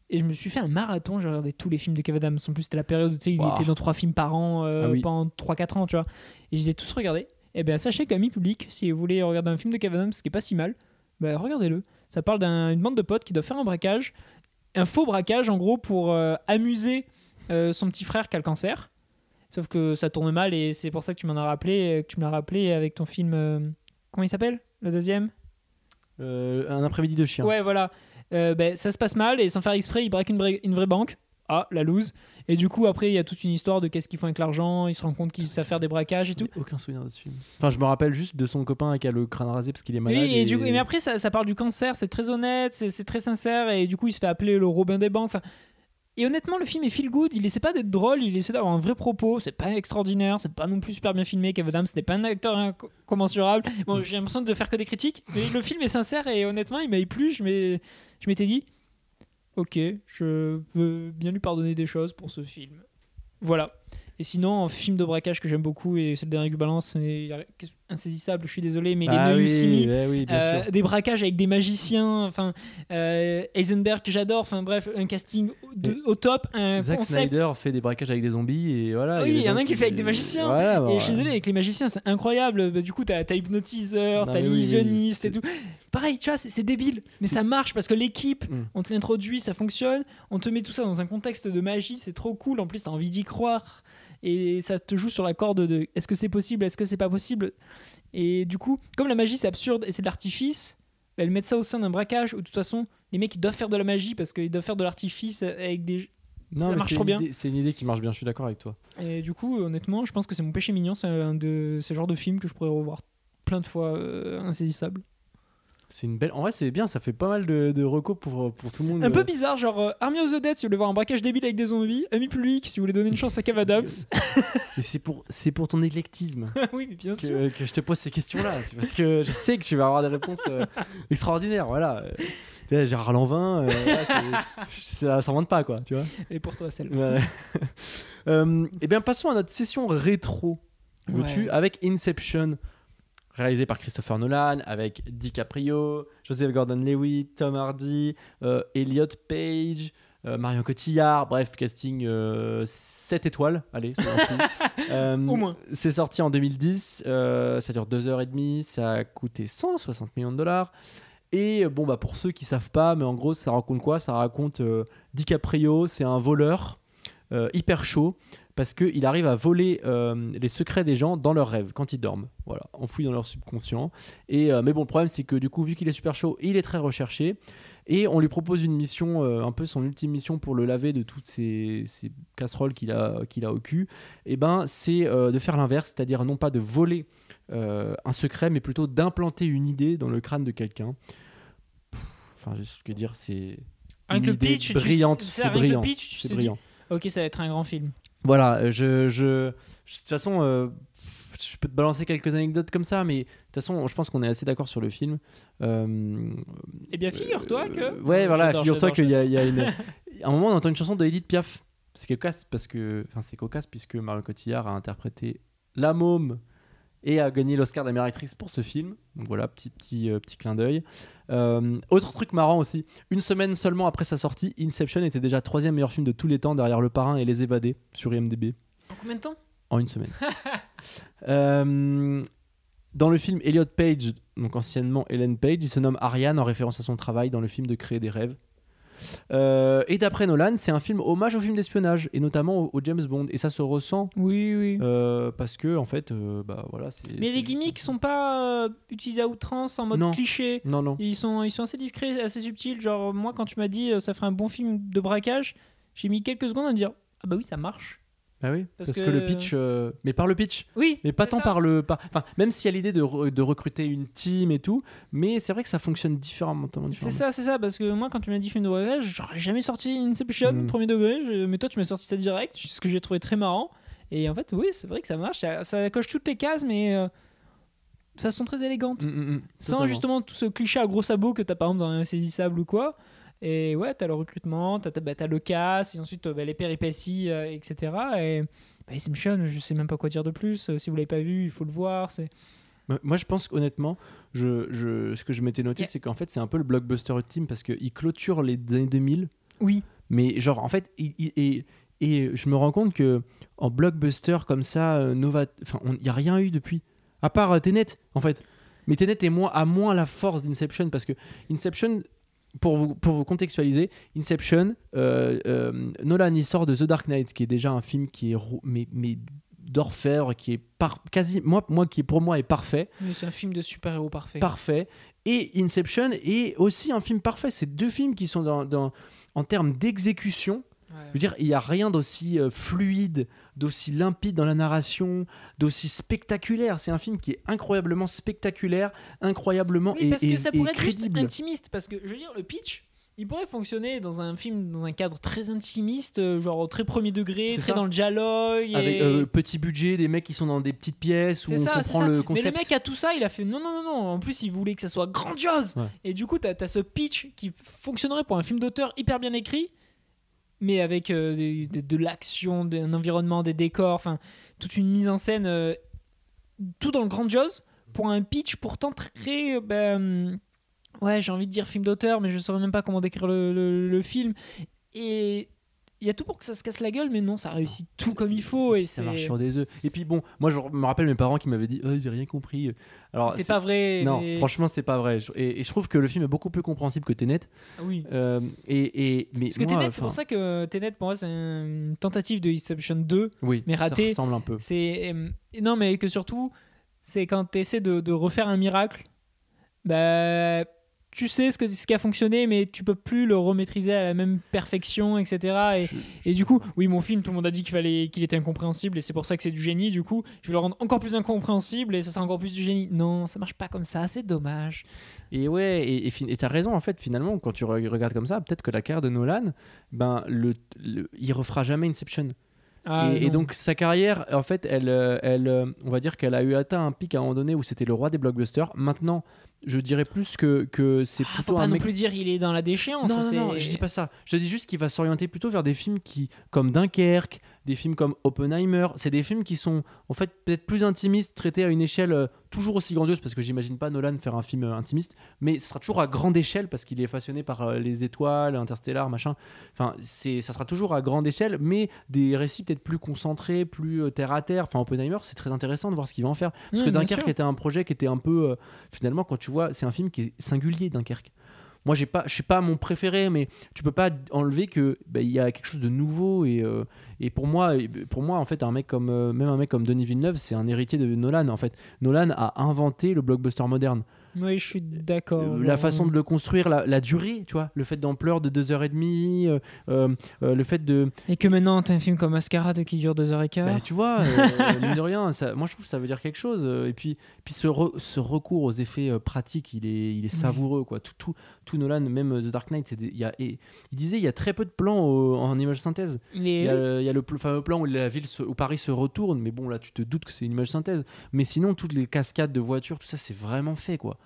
Et je me suis fait un marathon, j'ai regardé tous les films de Kevin Adams. En plus, c'était la période où tu sais, il Wow. était dans trois films par an euh, Ah oui. pendant 3-4 ans, tu vois. Et je les ai tous regardés. Et bien, sachez que l'ami public, si vous voulez regarder un film de Kevin Adams, ce qui est pas si mal, ben, regardez-le. Ça parle d'une bande de potes qui doivent faire un braquage, un faux braquage en gros pour euh, amuser euh, son petit frère qui a le cancer. Sauf que ça tourne mal et c'est pour ça que tu m'en as rappelé, euh, que tu me l'as rappelé avec ton film. euh, comment il s'appelle Le deuxième? Euh, un après-midi de chien. Ouais, voilà. Euh, ben, ça se passe mal et sans faire exprès, ils braquent une, vraie- une vraie banque. Ah, la loose. Et du coup, après, il y a toute une histoire de qu'est-ce qu'ils font avec l'argent. Ils se rendent compte qu'ils savent faire des braquages et tout. Aucun souvenir de ce film. Enfin, je me rappelle juste de son copain qui a le crâne rasé parce qu'il est malade. Oui, et, du coup, mais après, ça, ça parle du cancer, c'est très honnête, c'est c'est très sincère, et du coup, il se fait appeler le Robin des banques. Enfin, et honnêtement, le film est feel good, il essaie pas d'être drôle, il essaie d'avoir un vrai propos, c'est pas extraordinaire, c'est pas non plus super bien filmé. Kevin Adams n'est pas un acteur incommensurable. Bon, j'ai l'impression de faire que des critiques, mais le film est sincère, et honnêtement, il m'a plu. Je m'étais dit, ok, je veux bien lui pardonner des choses pour ce film. Voilà. Et sinon, un film de braquage que j'aime beaucoup, et c'est le dernier que je balance, c'est insaisissable, je suis désolé, mais ah les oui, ouais, oui, bien euh, des braquages avec des magiciens, enfin euh, Heisenberg que j'adore, enfin bref, un casting de- au top, un Zack concept. Snyder fait des braquages avec des zombies et voilà. Oui, il y en a un qui fait avec des magiciens. Voilà, bah, Et je suis désolé, avec les magiciens, c'est incroyable. Bah, du coup, t'as as l'hypnotiseur, Non, t'as oui, l'illusionniste et tout. Pareil, tu vois, c'est c'est débile, mais ça marche parce que l'équipe, Mm. on te l'introduit, ça fonctionne. On te met tout ça dans un contexte de magie, c'est trop cool. En plus, t'as envie d'y croire. Et ça te joue sur la corde de est-ce que c'est possible, est-ce que c'est pas possible? Et du coup, comme la magie c'est absurde et c'est de l'artifice, bah, elles mettent ça au sein d'un braquage où de toute façon, les mecs ils doivent faire de la magie parce qu'ils doivent faire de l'artifice avec des. Non, ça marche trop bien. C'est une idée qui marche bien, je suis d'accord avec toi. Et du coup, honnêtement, je pense que c'est mon péché mignon, c'est un de ce genre de film que je pourrais revoir plein de fois euh, insaisissable. C'est une belle. En vrai, c'est bien, ça fait pas mal de, de recos pour, pour tout le monde. Un peu euh. bizarre, genre euh, Army of the Dead si vous voulez voir un braquage débile avec des zombies, Ami public si vous voulez donner une chance à Kev Adams. Mais c'est pour, c'est pour ton éclectisme oui, mais bien sûr. que, que je te pose ces questions-là. C'est parce que je sais que tu vas avoir des réponses euh, extraordinaires. Voilà. Euh, Gérard Lanvin, euh, ça s'invente pas, quoi. Tu vois. Et pour toi, celle. Ouais. Euh, eh bien, passons à notre session rétro, veux-tu, avec Inception, réalisé par Christopher Nolan, avec DiCaprio, Joseph Gordon-Levitt, Tom Hardy, euh, Elliot Page, euh, Marion Cotillard, bref, casting 7 étoiles, allez. Euh, Au moins. C'est sorti en 2010, euh, ça dure 2h30, ça a coûté 160 millions de dollars. Et euh, bon, bah pour ceux qui savent pas, mais en gros, ça raconte quoi? Ça raconte euh, DiCaprio, c'est un voleur euh, hyper chaud parce qu'il arrive à voler euh, les secrets des gens dans leurs rêves quand ils dorment. Voilà, enfoui dans leur subconscient. Et, euh, mais bon, le problème, c'est que du coup, vu qu'il est super chaud, il est très recherché. Et on lui propose une mission, euh, un peu son ultime mission pour le laver de toutes ces, ces casseroles qu'il a, qu'il a au cul. Et ben, c'est de faire l'inverse, c'est-à-dire non pas de voler un secret, mais plutôt d'implanter une idée dans le crâne de quelqu'un. Enfin, je sais ce que dire, c'est Avec une le idée pitch, brillante, c'est avec le brillant, pitch, tu c'est dis, brillant. Ok, ça va être un grand film. Voilà, euh, je, je, je- de toute façon, euh, je peux te balancer quelques anecdotes comme ça, mais de toute façon, je pense qu'on est assez d'accord sur le film. Euh, Eh bien, figure-toi que. euh, ouais, voilà, figure-toi qu'il y y a une. à un moment, on entend une chanson de Edith Piaf. C'est cocasse parce que, enfin, c'est cocasse puisque Marion Cotillard a interprété La Môme et a gagné l'Oscar de la meilleure actrice pour ce film. Donc voilà, petit petit euh, petit clin d'œil. Euh, autre truc marrant aussi, une semaine seulement après sa sortie, Inception était déjà troisième meilleur film de tous les temps derrière Le Parrain et Les Évadés sur IMDb En combien de temps? En une semaine. Euh, dans le film Elliot Page, donc anciennement Ellen Page, il se nomme Ariane en référence à son travail dans le film de créer des rêves. Euh, et d'après Nolan, c'est un film hommage au film d'espionnage et notamment au, au James Bond. Et ça se ressent Oui, oui. euh, parce que en fait, euh, bah voilà, c'est. Mais les gimmicks sont pas euh, utilisés à outrance en mode Non. cliché. Non, non. Ils sont, ils sont assez discrets, assez subtils. Genre, moi, quand tu m'as dit euh, ça ferait un bon film de braquage, j'ai mis quelques secondes à me dire Ah bah oui, ça marche. Ah oui. Parce Parce, que... que- le pitch, euh, mais par le pitch. Oui, Mais pas c'est tant ça. par le. Par... Enfin, même s'il y a l'idée de, re- de recruter une team et tout, mais c'est vrai que ça fonctionne différemment. C'est différemment. ça, c'est ça, parce que moi, quand tu m'as dit film de braquage, j'aurais jamais sorti Inception, Mm. premier degré, je- mais toi, tu m'as sorti ça direct, ce que j'ai trouvé très marrant. Et en fait, oui, c'est vrai que ça marche, ça, ça coche toutes les cases, mais euh, de façon très élégante. Mm, mm, mm, Sans justement tout ce cliché à gros sabots que t'as par exemple dans Insaisissable ou quoi. Et ouais, t'as le recrutement, t'as, bah, le casse, et ensuite euh, bah, les péripéties, euh, etc. Et bah, Inception, je sais même pas quoi dire de plus. Euh, Si vous l'avez pas vu, il faut le voir. C'est... Moi- je pense qu'honnêtement, je, je, ce que je m'étais noté, Yeah. c'est qu'en fait, c'est un peu le blockbuster ultime parce qu'il clôture les années 2000. Oui. Mais genre, en fait, il- il- et, et je me rends compte que en blockbuster comme ça, Nova, enfin, il n'y a rien eu depuis. À part Tenet, en fait. Mais Tenet est moins, a moins la force d'Inception parce que Inception, pour vous, pour vous contextualiser, Inception, euh, euh, Nolan, il sort de The Dark Knight, qui est déjà un film qui est mais, mais d'orfèvre, qui est par, quasi, moi, moi, qui pour moi est parfait c'est un film de super-héros parfait. parfait. Et Inception est aussi un film parfait. C'est deux films qui sont dans, dans- en termes d'exécution. Ouais. Je veux dire, il n'y a rien d'aussi euh, fluide, d'aussi limpide dans la narration, d'aussi spectaculaire. C'est un film qui est incroyablement spectaculaire, incroyablement Oui, et, parce que ça et pourrait être juste intimiste. Parce que je veux dire, le pitch, il pourrait fonctionner dans un film, dans un cadre très intimiste, euh, genre au très premier degré, très ça. dans le dialogue. et- Avec euh, petit budget, des mecs qui sont dans des petites pièces où on ça, comprend le Mais concept. le mec a tout ça, il a fait non, non, non, non. En plus, il voulait que ça soit grandiose. Ouais. Et du coup, t'as as ce pitch qui fonctionnerait pour un film d'auteur hyper bien écrit, mais avec euh, de l'action, un environnement, des décors, enfin, toute une mise en scène, euh, tout dans le grandiose, pour un pitch pourtant très. ben, ouais, j'ai envie de dire film d'auteur, mais je saurais même pas comment décrire le, le- le film. Et. Il y a tout pour que ça se casse la gueule, mais non, ça réussit tout comme il faut. Et ça marche sur des œufs. Et puis bon, moi je me rappelle mes parents qui m'avaient dit oh, j'ai rien compris. Alors c'est pas vrai. Non, mais- franchement, c'est pas vrai. Et, et je trouve que le film est beaucoup plus compréhensible que Tenet. Ah Oui. Euh, et, et, mais Parce que moi, Tenet, c'est pour ça que Tenet, pour moi, c'est une tentative de Inception 2. oui, mais ça raté. ressemble un peu. C'est euh, non, mais que surtout, c'est quand tu essaies de, de refaire un miracle, bah, tu sais ce, que, ce qui a fonctionné, mais tu peux plus le remaîtriser à la même perfection, etc. Et, et du coup, oui, mon film, tout le monde a dit qu'il fallait qu'il était incompréhensible, et c'est pour ça que c'est du génie. Du coup, je vais le rendre encore plus incompréhensible, et ça sera encore plus du génie. Non, ça marche pas comme ça, c'est dommage. Et ouais, et, t'as raison en fait. Finalement, quand tu re- regardes comme ça, peut-être que la carrière de Nolan, ben le, le- il refera jamais Inception. Ah, et, et donc sa carrière, en fait, elle, euh, elle, euh, on va dire qu'elle a eu atteint un pic à un moment donné où c'était le roi des blockbusters. Maintenant, je dirais plus que que c'est Ah, plutôt faut pas un non mec plus dire il est dans la déchéance. Non, non, c'est- non, je dis pas ça. Je dis juste qu'il va s'orienter plutôt vers des films qui, comme Dunkerque, des films comme Oppenheimer. C'est des films qui sont en fait peut-être plus intimistes, traités à une échelle euh, toujours aussi grandiose, parce que j'imagine pas Nolan faire un film euh, intimiste, mais ce sera toujours à grande échelle parce qu'il est façonné par euh, les étoiles, Interstellar, machin. Enfin, c'est, ça sera toujours à grande échelle, mais des récits peut-être plus concentrés, plus terre à terre. Enfin, Oppenheimer, c'est très intéressant de voir ce qu'il va en faire, parce que Dunkerque sûr. était un projet qui était un peu, euh, finalement, quand tu vois, c'est un film qui est singulier, Dunkerque. Moi, j'ai pas, je suis pas mon préféré, mais tu peux pas enlever que bah, il y a quelque chose de nouveau et, euh, pour moi, pour moi, en fait, un mec comme, euh, même un mec comme Denis Villeneuve, c'est un héritier de Nolan. En fait, Nolan a inventé le blockbuster moderne. Oui, je suis d'accord. Euh, la façon de le construire, la, la durée, tu vois, le fait d'ampleur de 2h30, euh, euh, euh, le fait de. Et que maintenant, t'as un film comme Mascarade qui dure deux heures et quart. Bah, tu vois, euh, mine de rien, ça, moi je trouve que ça veut dire quelque chose. Et puis, puis ce, re- ce recours aux effets pratiques, il est, il est savoureux. Quoi. Tout, tout, tout Nolan, même The Dark Knight, des- il, y a, et, il disait il y a très peu de plans au- en image synthèse. Il y a, il y a le fameux plan où, la ville se- où Paris se retourne, mais bon, là tu te doutes que c'est une image synthèse. Mais sinon, toutes les cascades de voitures, tout ça, c'est vraiment fait. quoi.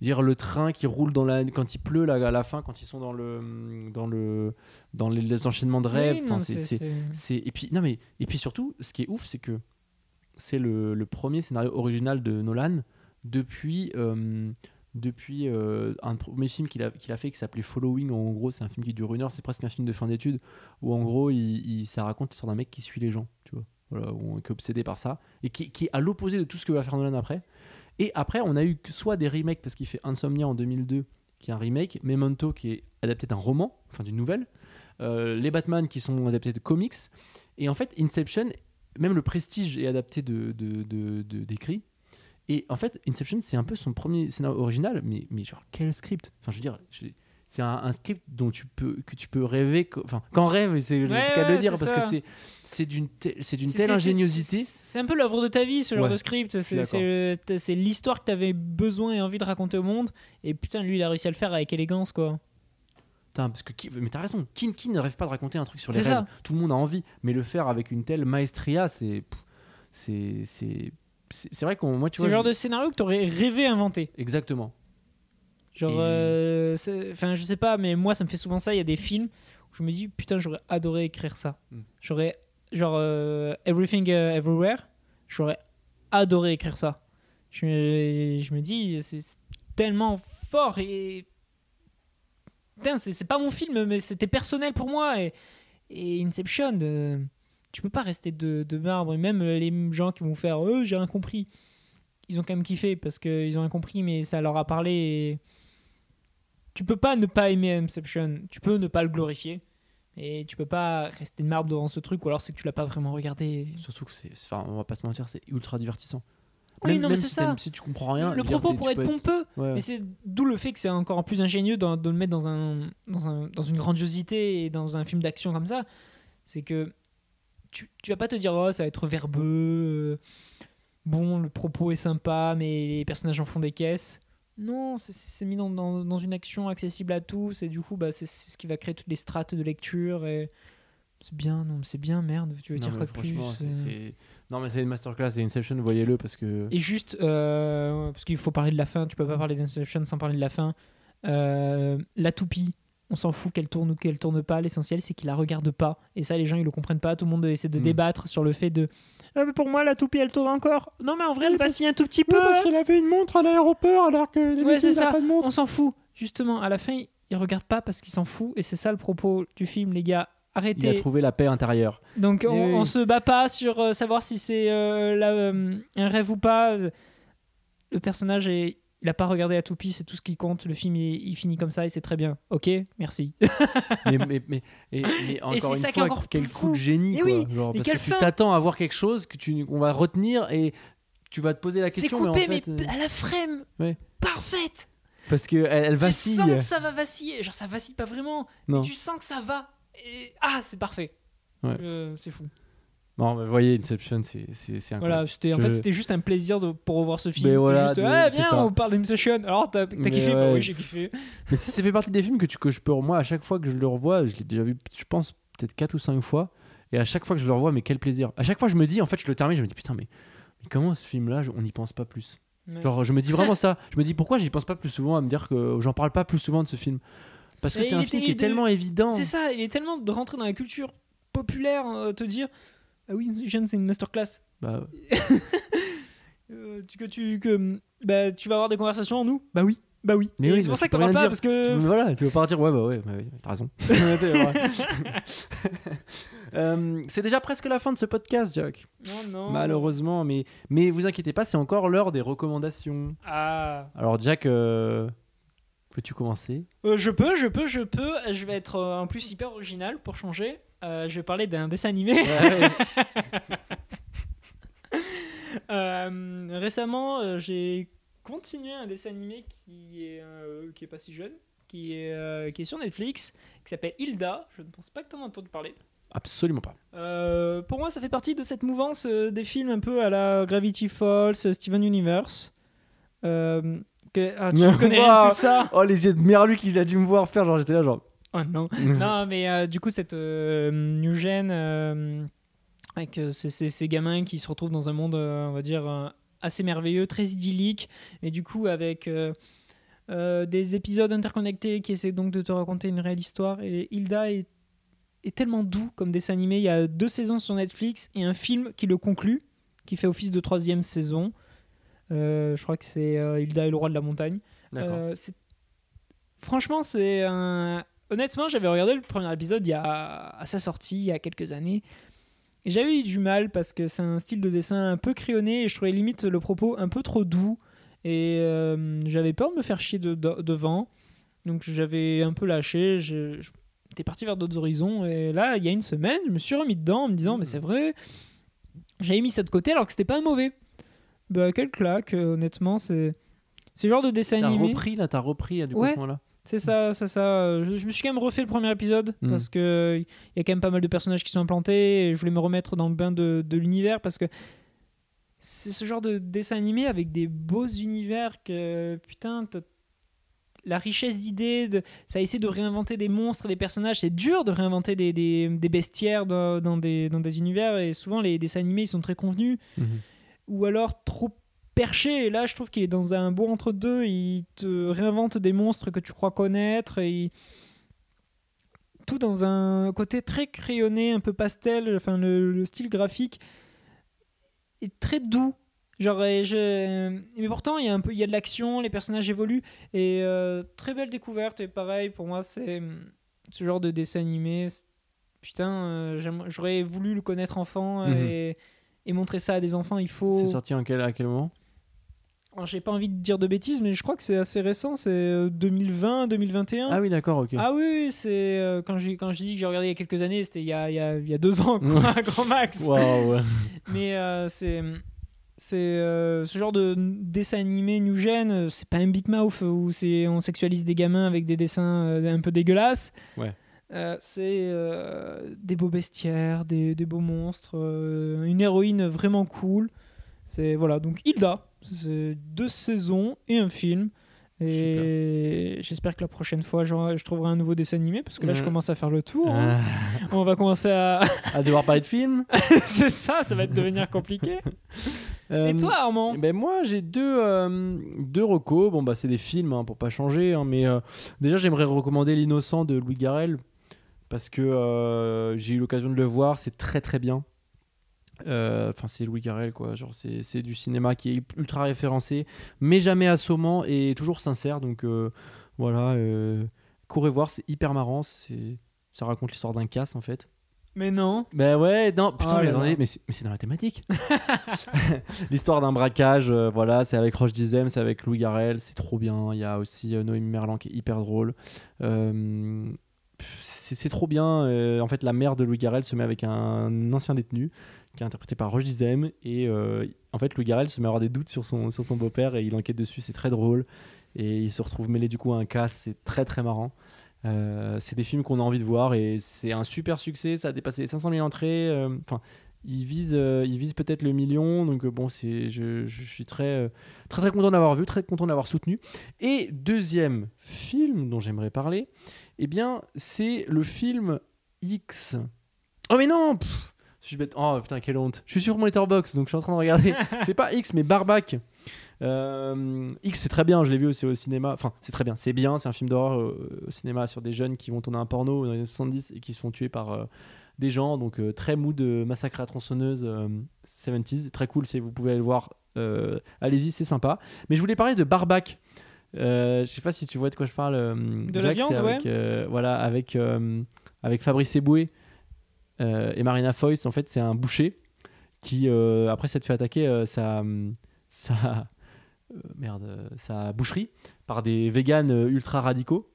Dire le train qui roule dans la quand il pleut là, à la fin quand ils sont dans le dans le dans les, les enchaînements de rêves Oui, enfin, c'est- et puis non mais et puis surtout ce qui est ouf c'est que c'est le, le premier scénario original de Nolan depuis euh, depuis euh, un premier film qu'il a, fait qui s'appelait Following en gros c'est un film qui dure une heure c'est presque un film de fin d'études où en gros il, il- ça raconte l'histoire d'un mec qui suit les gens tu vois voilà qui est obsédé par ça et qui, qui est à l'opposé de tout ce que va faire Nolan après et après on a eu soit des remakes parce qu'il fait Insomnia en 2002 qui est un remake Memento qui est adapté d'un roman enfin d'une nouvelle euh, les Batman qui sont adaptés de comics et en fait Inception même le Prestige est adapté de d'écrits et en fait, Inception, c'est un peu son premier scénario original, mais, mais genre, quel script? Enfin, je veux dire, c'est un, un script dont tu peux, que tu peux rêver, enfin, qu'en rêve, c'est Ouais, le cas de le dire, parce que c'est c'est d'une c'est d'une telle ingéniosité. C'est un peu l'œuvre de ta vie, ce genre Ouais, de script. C'est- suis C'est l'histoire que tu avais besoin et envie de raconter au monde. Et putain, lui, il a réussi à le faire avec élégance, quoi. Putain, parce que qui, mais t'as raison, qui, qui ne rêve pas de raconter un truc sur les rêves ça. Tout le monde a envie, mais le faire avec une telle maestria, c'est. C'est. C'est vrai qu'on. Moi, tu C'est le vois. genre je- de scénario que tu aurais rêvé inventer. Exactement. Genre, euh, je sais pas, mais moi, ça me fait souvent ça. Il y a des films où je me dis, putain, j'aurais adoré écrire ça. Mm. J'aurais, genre, euh, Everything uh, Everywhere, j'aurais adoré écrire ça. Je, me- je me dis, c'est tellement fort et. Putain, c'est pas mon film, mais c'était personnel pour moi. Et, et Inception, euh, tu peux pas rester de, de marbre. Et même les gens qui vont faire, euh, j'ai rien compris ils ont quand même kiffé parce qu'ils ont rien compris, mais ça leur a parlé. Et... Tu peux pas ne pas aimer Inception, tu peux ne pas le glorifier, et tu peux pas rester de marbre devant ce truc, ou alors c'est que tu l'as pas vraiment regardé. Surtout que c'est. Enfin, on va pas se mentir, c'est ultra divertissant. Oui, non, mais c'est si ça. Si tu comprends rien. le propos pourrait être peux pompeux, ouais. mais c'est d'où le fait que c'est encore plus ingénieux de, de le mettre dans, un, dans, un, dans une grandiosité et dans un film d'action comme ça. C'est que tu, tu vas pas te dire, oh, ça va être verbeux, euh, bon, le propos est sympa, mais les personnages en font des caisses. Non, c'est- mis dans, dans, dans une action accessible à tous, et du coup, bah, c'est ce qui va créer toutes les strates de lecture. Et c'est bien, non, mais c'est bien, merde, tu veux Non, dire quoi de plus euh. Non, mais c'est une masterclass et Inception, voyez-le parce que. Et juste, euh, parce qu'il faut parler de la fin, tu peux pas parler d'Inception sans parler de la fin. Euh, la toupie, on s'en fout qu'elle tourne ou qu'elle tourne pas. L'essentiel, c'est qu'il la regarde pas. Et ça, les gens, ils le comprennent pas. Tout le monde essaie de Mm. débattre sur le fait de. Ah, mais pour moi, la toupie, elle tourne encore. Non, mais en vrai, elle vacille un tout petit peu. hein. qu'il avait une montre à l'aéroport alors que Ouais, c'est ça. On s'en fout. Justement, à la fin, il regarde pas parce qu'il s'en fout. Et c'est ça le propos du film, les gars. Il a Arrêtez. trouvé la paix intérieure. Donc on, oui. on se bat pas sur euh, savoir si c'est euh, la- euh, un rêve ou pas. Le personnage est, il a pas regardé la toupie, c'est tout ce qui compte. Le film il, il finit comme ça et c'est très bien. Ok, merci. mais, mais, mais, et- mais encore c'est une ça fois, encore quel coup fou. de génie Et quoi. oui, Genre, et parce que tu t'attends à voir quelque chose que tu qu'on va retenir et tu vas te poser la C'est question coupé, mais en fait, mais euh, à la frame Ouais. parfaite. parce que elle, elle Tu vacille. sens que ça va vaciller. Genre ça vacille pas vraiment. Non. Mais tu sens que ça va. Et... Ah, c'est parfait. Ouais. Euh, c'est fou. Non, mais voyez Inception, c'est incroyable. Voilà, c'était en Je- fait c'était juste un plaisir de, pour revoir ce film. C'était voilà, juste ah viens on parle d'Inception. Alors t'as kiffé? Bah ouais. oui j'ai kiffé. Mais ça ça fait partie des films que, tu, que je peux, moi, à chaque fois que je le revois, je l'ai déjà vu, je pense, peut-être 4 ou 5 fois, et à chaque fois que je le revois, mais quel plaisir. À chaque fois, je me dis, en fait, je le termine, je me dis, putain, mais, mais comment ce film-là, on n'y pense pas plus? Ouais. Genre, je me dis vraiment ça. Je me dis, pourquoi j'y pense pas plus souvent à me dire que j'en parle pas plus souvent de ce film? Parce que c'est un film qui est de- tellement évident. C'est ça, il est tellement de rentrer dans la culture populaire, euh, te dire ah oui, c'est une masterclass. Bah, Euh, tu, que tu que bah, tu vas avoir des conversations en nous? Bah oui, bah oui. Mais oui, c'est pour ça que t'en parles pas dire. parce que tu- voilà, tu veux pas dire, ouais, bah ouais, bah ouais, t'as raison. Euh, c'est déjà presque la fin de ce podcast, Jack. non non. Malheureusement, mais, mais vous inquiétez pas, c'est encore l'heure des recommandations. Ah. Alors, Jack, euh, peux-tu commencer? Euh, je peux, je peux, je peux. Je vais être euh, en plus hyper original pour changer. Euh, je vais parler d'un dessin animé. Euh, récemment, euh, j'ai continué un dessin animé qui est, euh, qui est pas si jeune, qui est, qui est sur Netflix, qui s'appelle Hilda. Je ne pense pas que tu en as entendu parler. Absolument pas. Euh, pour moi, ça fait partie de cette mouvance euh, des films un peu à la Gravity Falls, Steven Universe. Euh, que, ah, tu connais tout ça Oh, les yeux de merlu qu'il a dû me voir faire, genre j'étais là, genre. Oh non. non, mais euh, du coup, cette euh, new gen, euh, avec euh, ces, gamins qui se retrouvent dans un monde, on va dire, assez merveilleux, très idyllique, et du coup, avec des épisodes interconnectés qui essaient donc de te raconter une réelle histoire. Et Hilda est, est tellement doux comme dessin animé. Il y a deux saisons sur Netflix et un film qui le conclut, qui fait office de troisième saison. Je crois que c'est Hilda et le roi de la montagne. Franchement, c'est un. Honnêtement, j'avais regardé le premier épisode il y a... à sa sortie, il y a quelques années. Et j'avais eu du mal parce que c'est un style de dessin un peu crayonné et je trouvais limite le propos un peu trop doux. Et euh, j'avais peur de me faire chier de- de- devant. Donc j'avais un peu lâché. J'étais parti vers d'autres horizons. Et là, il y a une semaine, je me suis remis dedans en me disant, mais c'est vrai, j'avais mis ça de côté alors que c'était pas mauvais. Bah, quelle claque, honnêtement, c'est. C'est genre de dessin T'as animé. repris là, t'as repris du coup Ouais. à ce moment-là. C'est ça, c'est ça. Je, je me suis quand même refait le premier épisode Mm. parce que il y a quand même pas mal de personnages qui sont implantés et je voulais me remettre dans le bain de, de l'univers parce que c'est ce genre de dessin animé avec des beaux univers que putain la richesse d'idées, de, ça essaie de réinventer des monstres, des personnages. C'est dur de réinventer des, des, des bestiaires dans, dans des, dans des univers et souvent les dessins animés ils sont très convenus ou alors trop perché. Et là, je trouve qu'il est dans un beau entre-deux. Il te réinvente des monstres que tu crois connaître. Et il- Tout dans un côté très crayonné, un peu pastel. Enfin, le, le style graphique est très doux. Genre, je... Mais pourtant, il y a un peu, il y a de l'action, les personnages évoluent. Et euh, très belle découverte. Et pareil, pour moi, c'est hum, ce genre de dessin animé. Putain, euh, j'aurais voulu le connaître enfant Mhm. et, et montrer ça à des enfants. Il faut. C'est sorti en quel, à quel moment? J'ai pas envie de dire de bêtises, mais je crois que c'est assez récent, c'est euh, 2020, 2021. Ah oui, d'accord, ok. Ah oui, oui, c'est euh, quand j'ai quand je dis que j'ai regardé il y a quelques années, c'était il y a, il il y a deux ans, quoi, à grand max. Ouais. Mais euh, c'est c'est euh, ce genre de dessin animé new gen, euh, c'est pas un Big Mouth où c'est on sexualise des gamins avec des dessins euh, un peu dégueulasses. Ouais. Euh, c'est euh, des beaux bestiaires, des, des beaux monstres, euh, une héroïne vraiment cool. C'est voilà donc Hilda, deux saisons et un film. Et j'espère que la prochaine fois, je trouverai un nouveau dessin animé parce que là, je Ouais. commence à faire le tour. hein. On va commencer à. à devoir parler de film. c'est ça, ça va devenir compliqué. Et Euh, toi, Armand? ben moi j'ai deux, euh, deux recos, bon bah c'est des films hein, pour pas changer, hein, mais euh, déjà j'aimerais recommander L'innocent de Louis Garrel parce que euh, j'ai eu l'occasion de le voir, c'est très très bien. Euh, Enfin c'est Louis Garrel quoi, genre c'est du cinéma qui est ultra référencé, mais jamais assommant et toujours sincère, donc euh, voilà, euh, courez voir, c'est hyper marrant, c'est ça raconte l'histoire d'un casse en fait. Mais non. Ben ouais, non, putain, Oh mais attendez, mais c'est dans la thématique. L'histoire d'un braquage, euh, voilà, c'est avec Roche Dizem, c'est avec Louis Garrel, c'est trop bien. Il y a aussi Noémie Merlan qui est hyper drôle. C'est trop bien. en fait, la mère de Louis Garrel se met avec un ancien détenu qui est interprété par Roche Dizem. Et euh, en fait, Louis Garrel se met à avoir des doutes sur son, sur son beau-père et il enquête dessus, c'est très drôle. Et il se retrouve mêlé du coup à un casse, c'est très très marrant. Euh, c'est des films qu'on a envie de voir et c'est un super succès. Ça a dépassé les 500 000 entrées. euh, Enfin, il vise, euh, il vise peut-être le million. Donc euh, bon, c'est, je, je suis très, euh, très très content d'avoir vu, très content d'avoir soutenu. Et deuxième film dont j'aimerais parler, eh bien, c'est le film X. Oh mais non. Suis bête. Oh putain, quelle honte. Je suis sur mon letterbox, donc je suis en train de regarder. c'est pas X, mais Barbac. Euh, X, c'est très bien, je l'ai vu aussi au cinéma. Enfin, c'est très bien, c'est bien, c'est un film d'horreur euh, au cinéma sur des jeunes qui vont tourner un porno dans les années 70 et qui se font tuer par euh, des gens. Donc, très mood de massacre à la tronçonneuse euh, 70s. Très cool, vous pouvez aller le voir. Allez-y, c'est sympa. Mais je voulais parler de Barbac. Je sais pas si tu vois de quoi je parle. De la Jack, viande, c'est avec, euh, voilà, avec, avec Fabrice Eboué et Marina Foïs. En fait, c'est un boucher qui, euh, après s'être fait attaquer, euh, sa, sa, euh, merde, euh, sa boucherie par des véganes euh, ultra radicaux,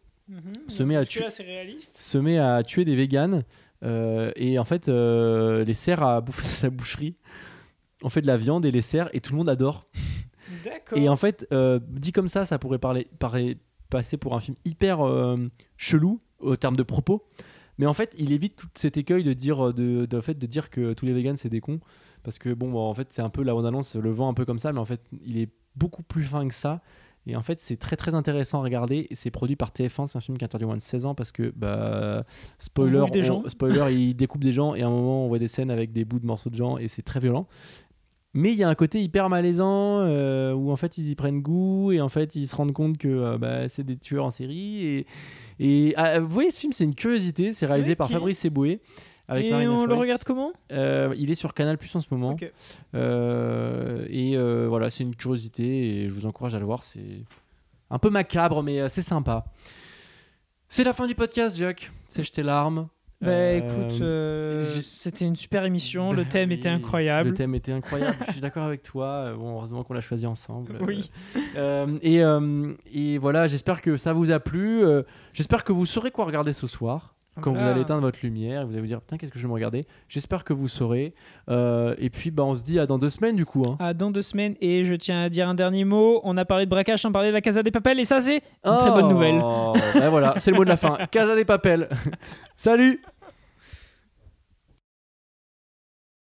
se met à tuer se met à tuer des véganes Euh, et en fait, euh, les cerfs à bouffer sa boucherie. On fait de la viande et les cerfs et tout le monde adore. D'accord. Et en fait, euh, dit comme ça, ça pourrait parler, passer pour un film hyper euh, chelou au terme de propos. Mais en fait, il évite tout cet écueil de dire, de, de, fait, de dire que tous les vegans c'est des cons. Parce que bon, en fait, c'est un peu la bande annonce le vend un peu comme ça, mais en fait, il est beaucoup plus fin que ça. Et en fait, c'est très très intéressant à regarder. Et c'est produit par TF1. C'est un film qui est interdit moins de 16 ans parce que, bah, spoiler, On bouffe des gens. spoiler, il découpe des gens et à un moment, on voit des scènes avec des bouts de morceaux de gens et c'est très violent. Mais il y a un côté hyper malaisant euh, où en fait ils y prennent goût et en fait ils se rendent compte que euh, bah, c'est des tueurs en série. Et, et ah, vous voyez, ce film, c'est une curiosité. C'est réalisé Oui, par qui- Fabrice Eboué. Avec Et Marina on le regarde comment? Euh, il est sur Canal Plus en ce moment. Et voilà, c'est une curiosité et je vous encourage à le voir. C'est un peu macabre, mais c'est sympa. C'est la fin du podcast, Jack. Sèche tes larmes. Bah Euh, écoute, euh, c'était une super émission, le bah thème était incroyable. Le thème était incroyable. je suis d'accord avec toi. Euh, Bon, heureusement qu'on l'a choisi ensemble. Oui. Euh, et, euh, et voilà, j'espère que ça vous a plu. J'espère que vous saurez quoi regarder ce soir. Quand vous Ah. allez éteindre votre lumière, et vous allez vous dire putain qu'est-ce que je vais me regarder. J'espère que vous saurez. Et puis bah on se dit à dans deux semaines du coup. hein. À dans deux semaines, et je tiens à dire un dernier mot. On a parlé de braquage, on a parlé de la Casa des Papels, et ça, c'est une très bonne nouvelle. Oh, ben voilà, c'est le mot de la fin. Casa des Papel. Salut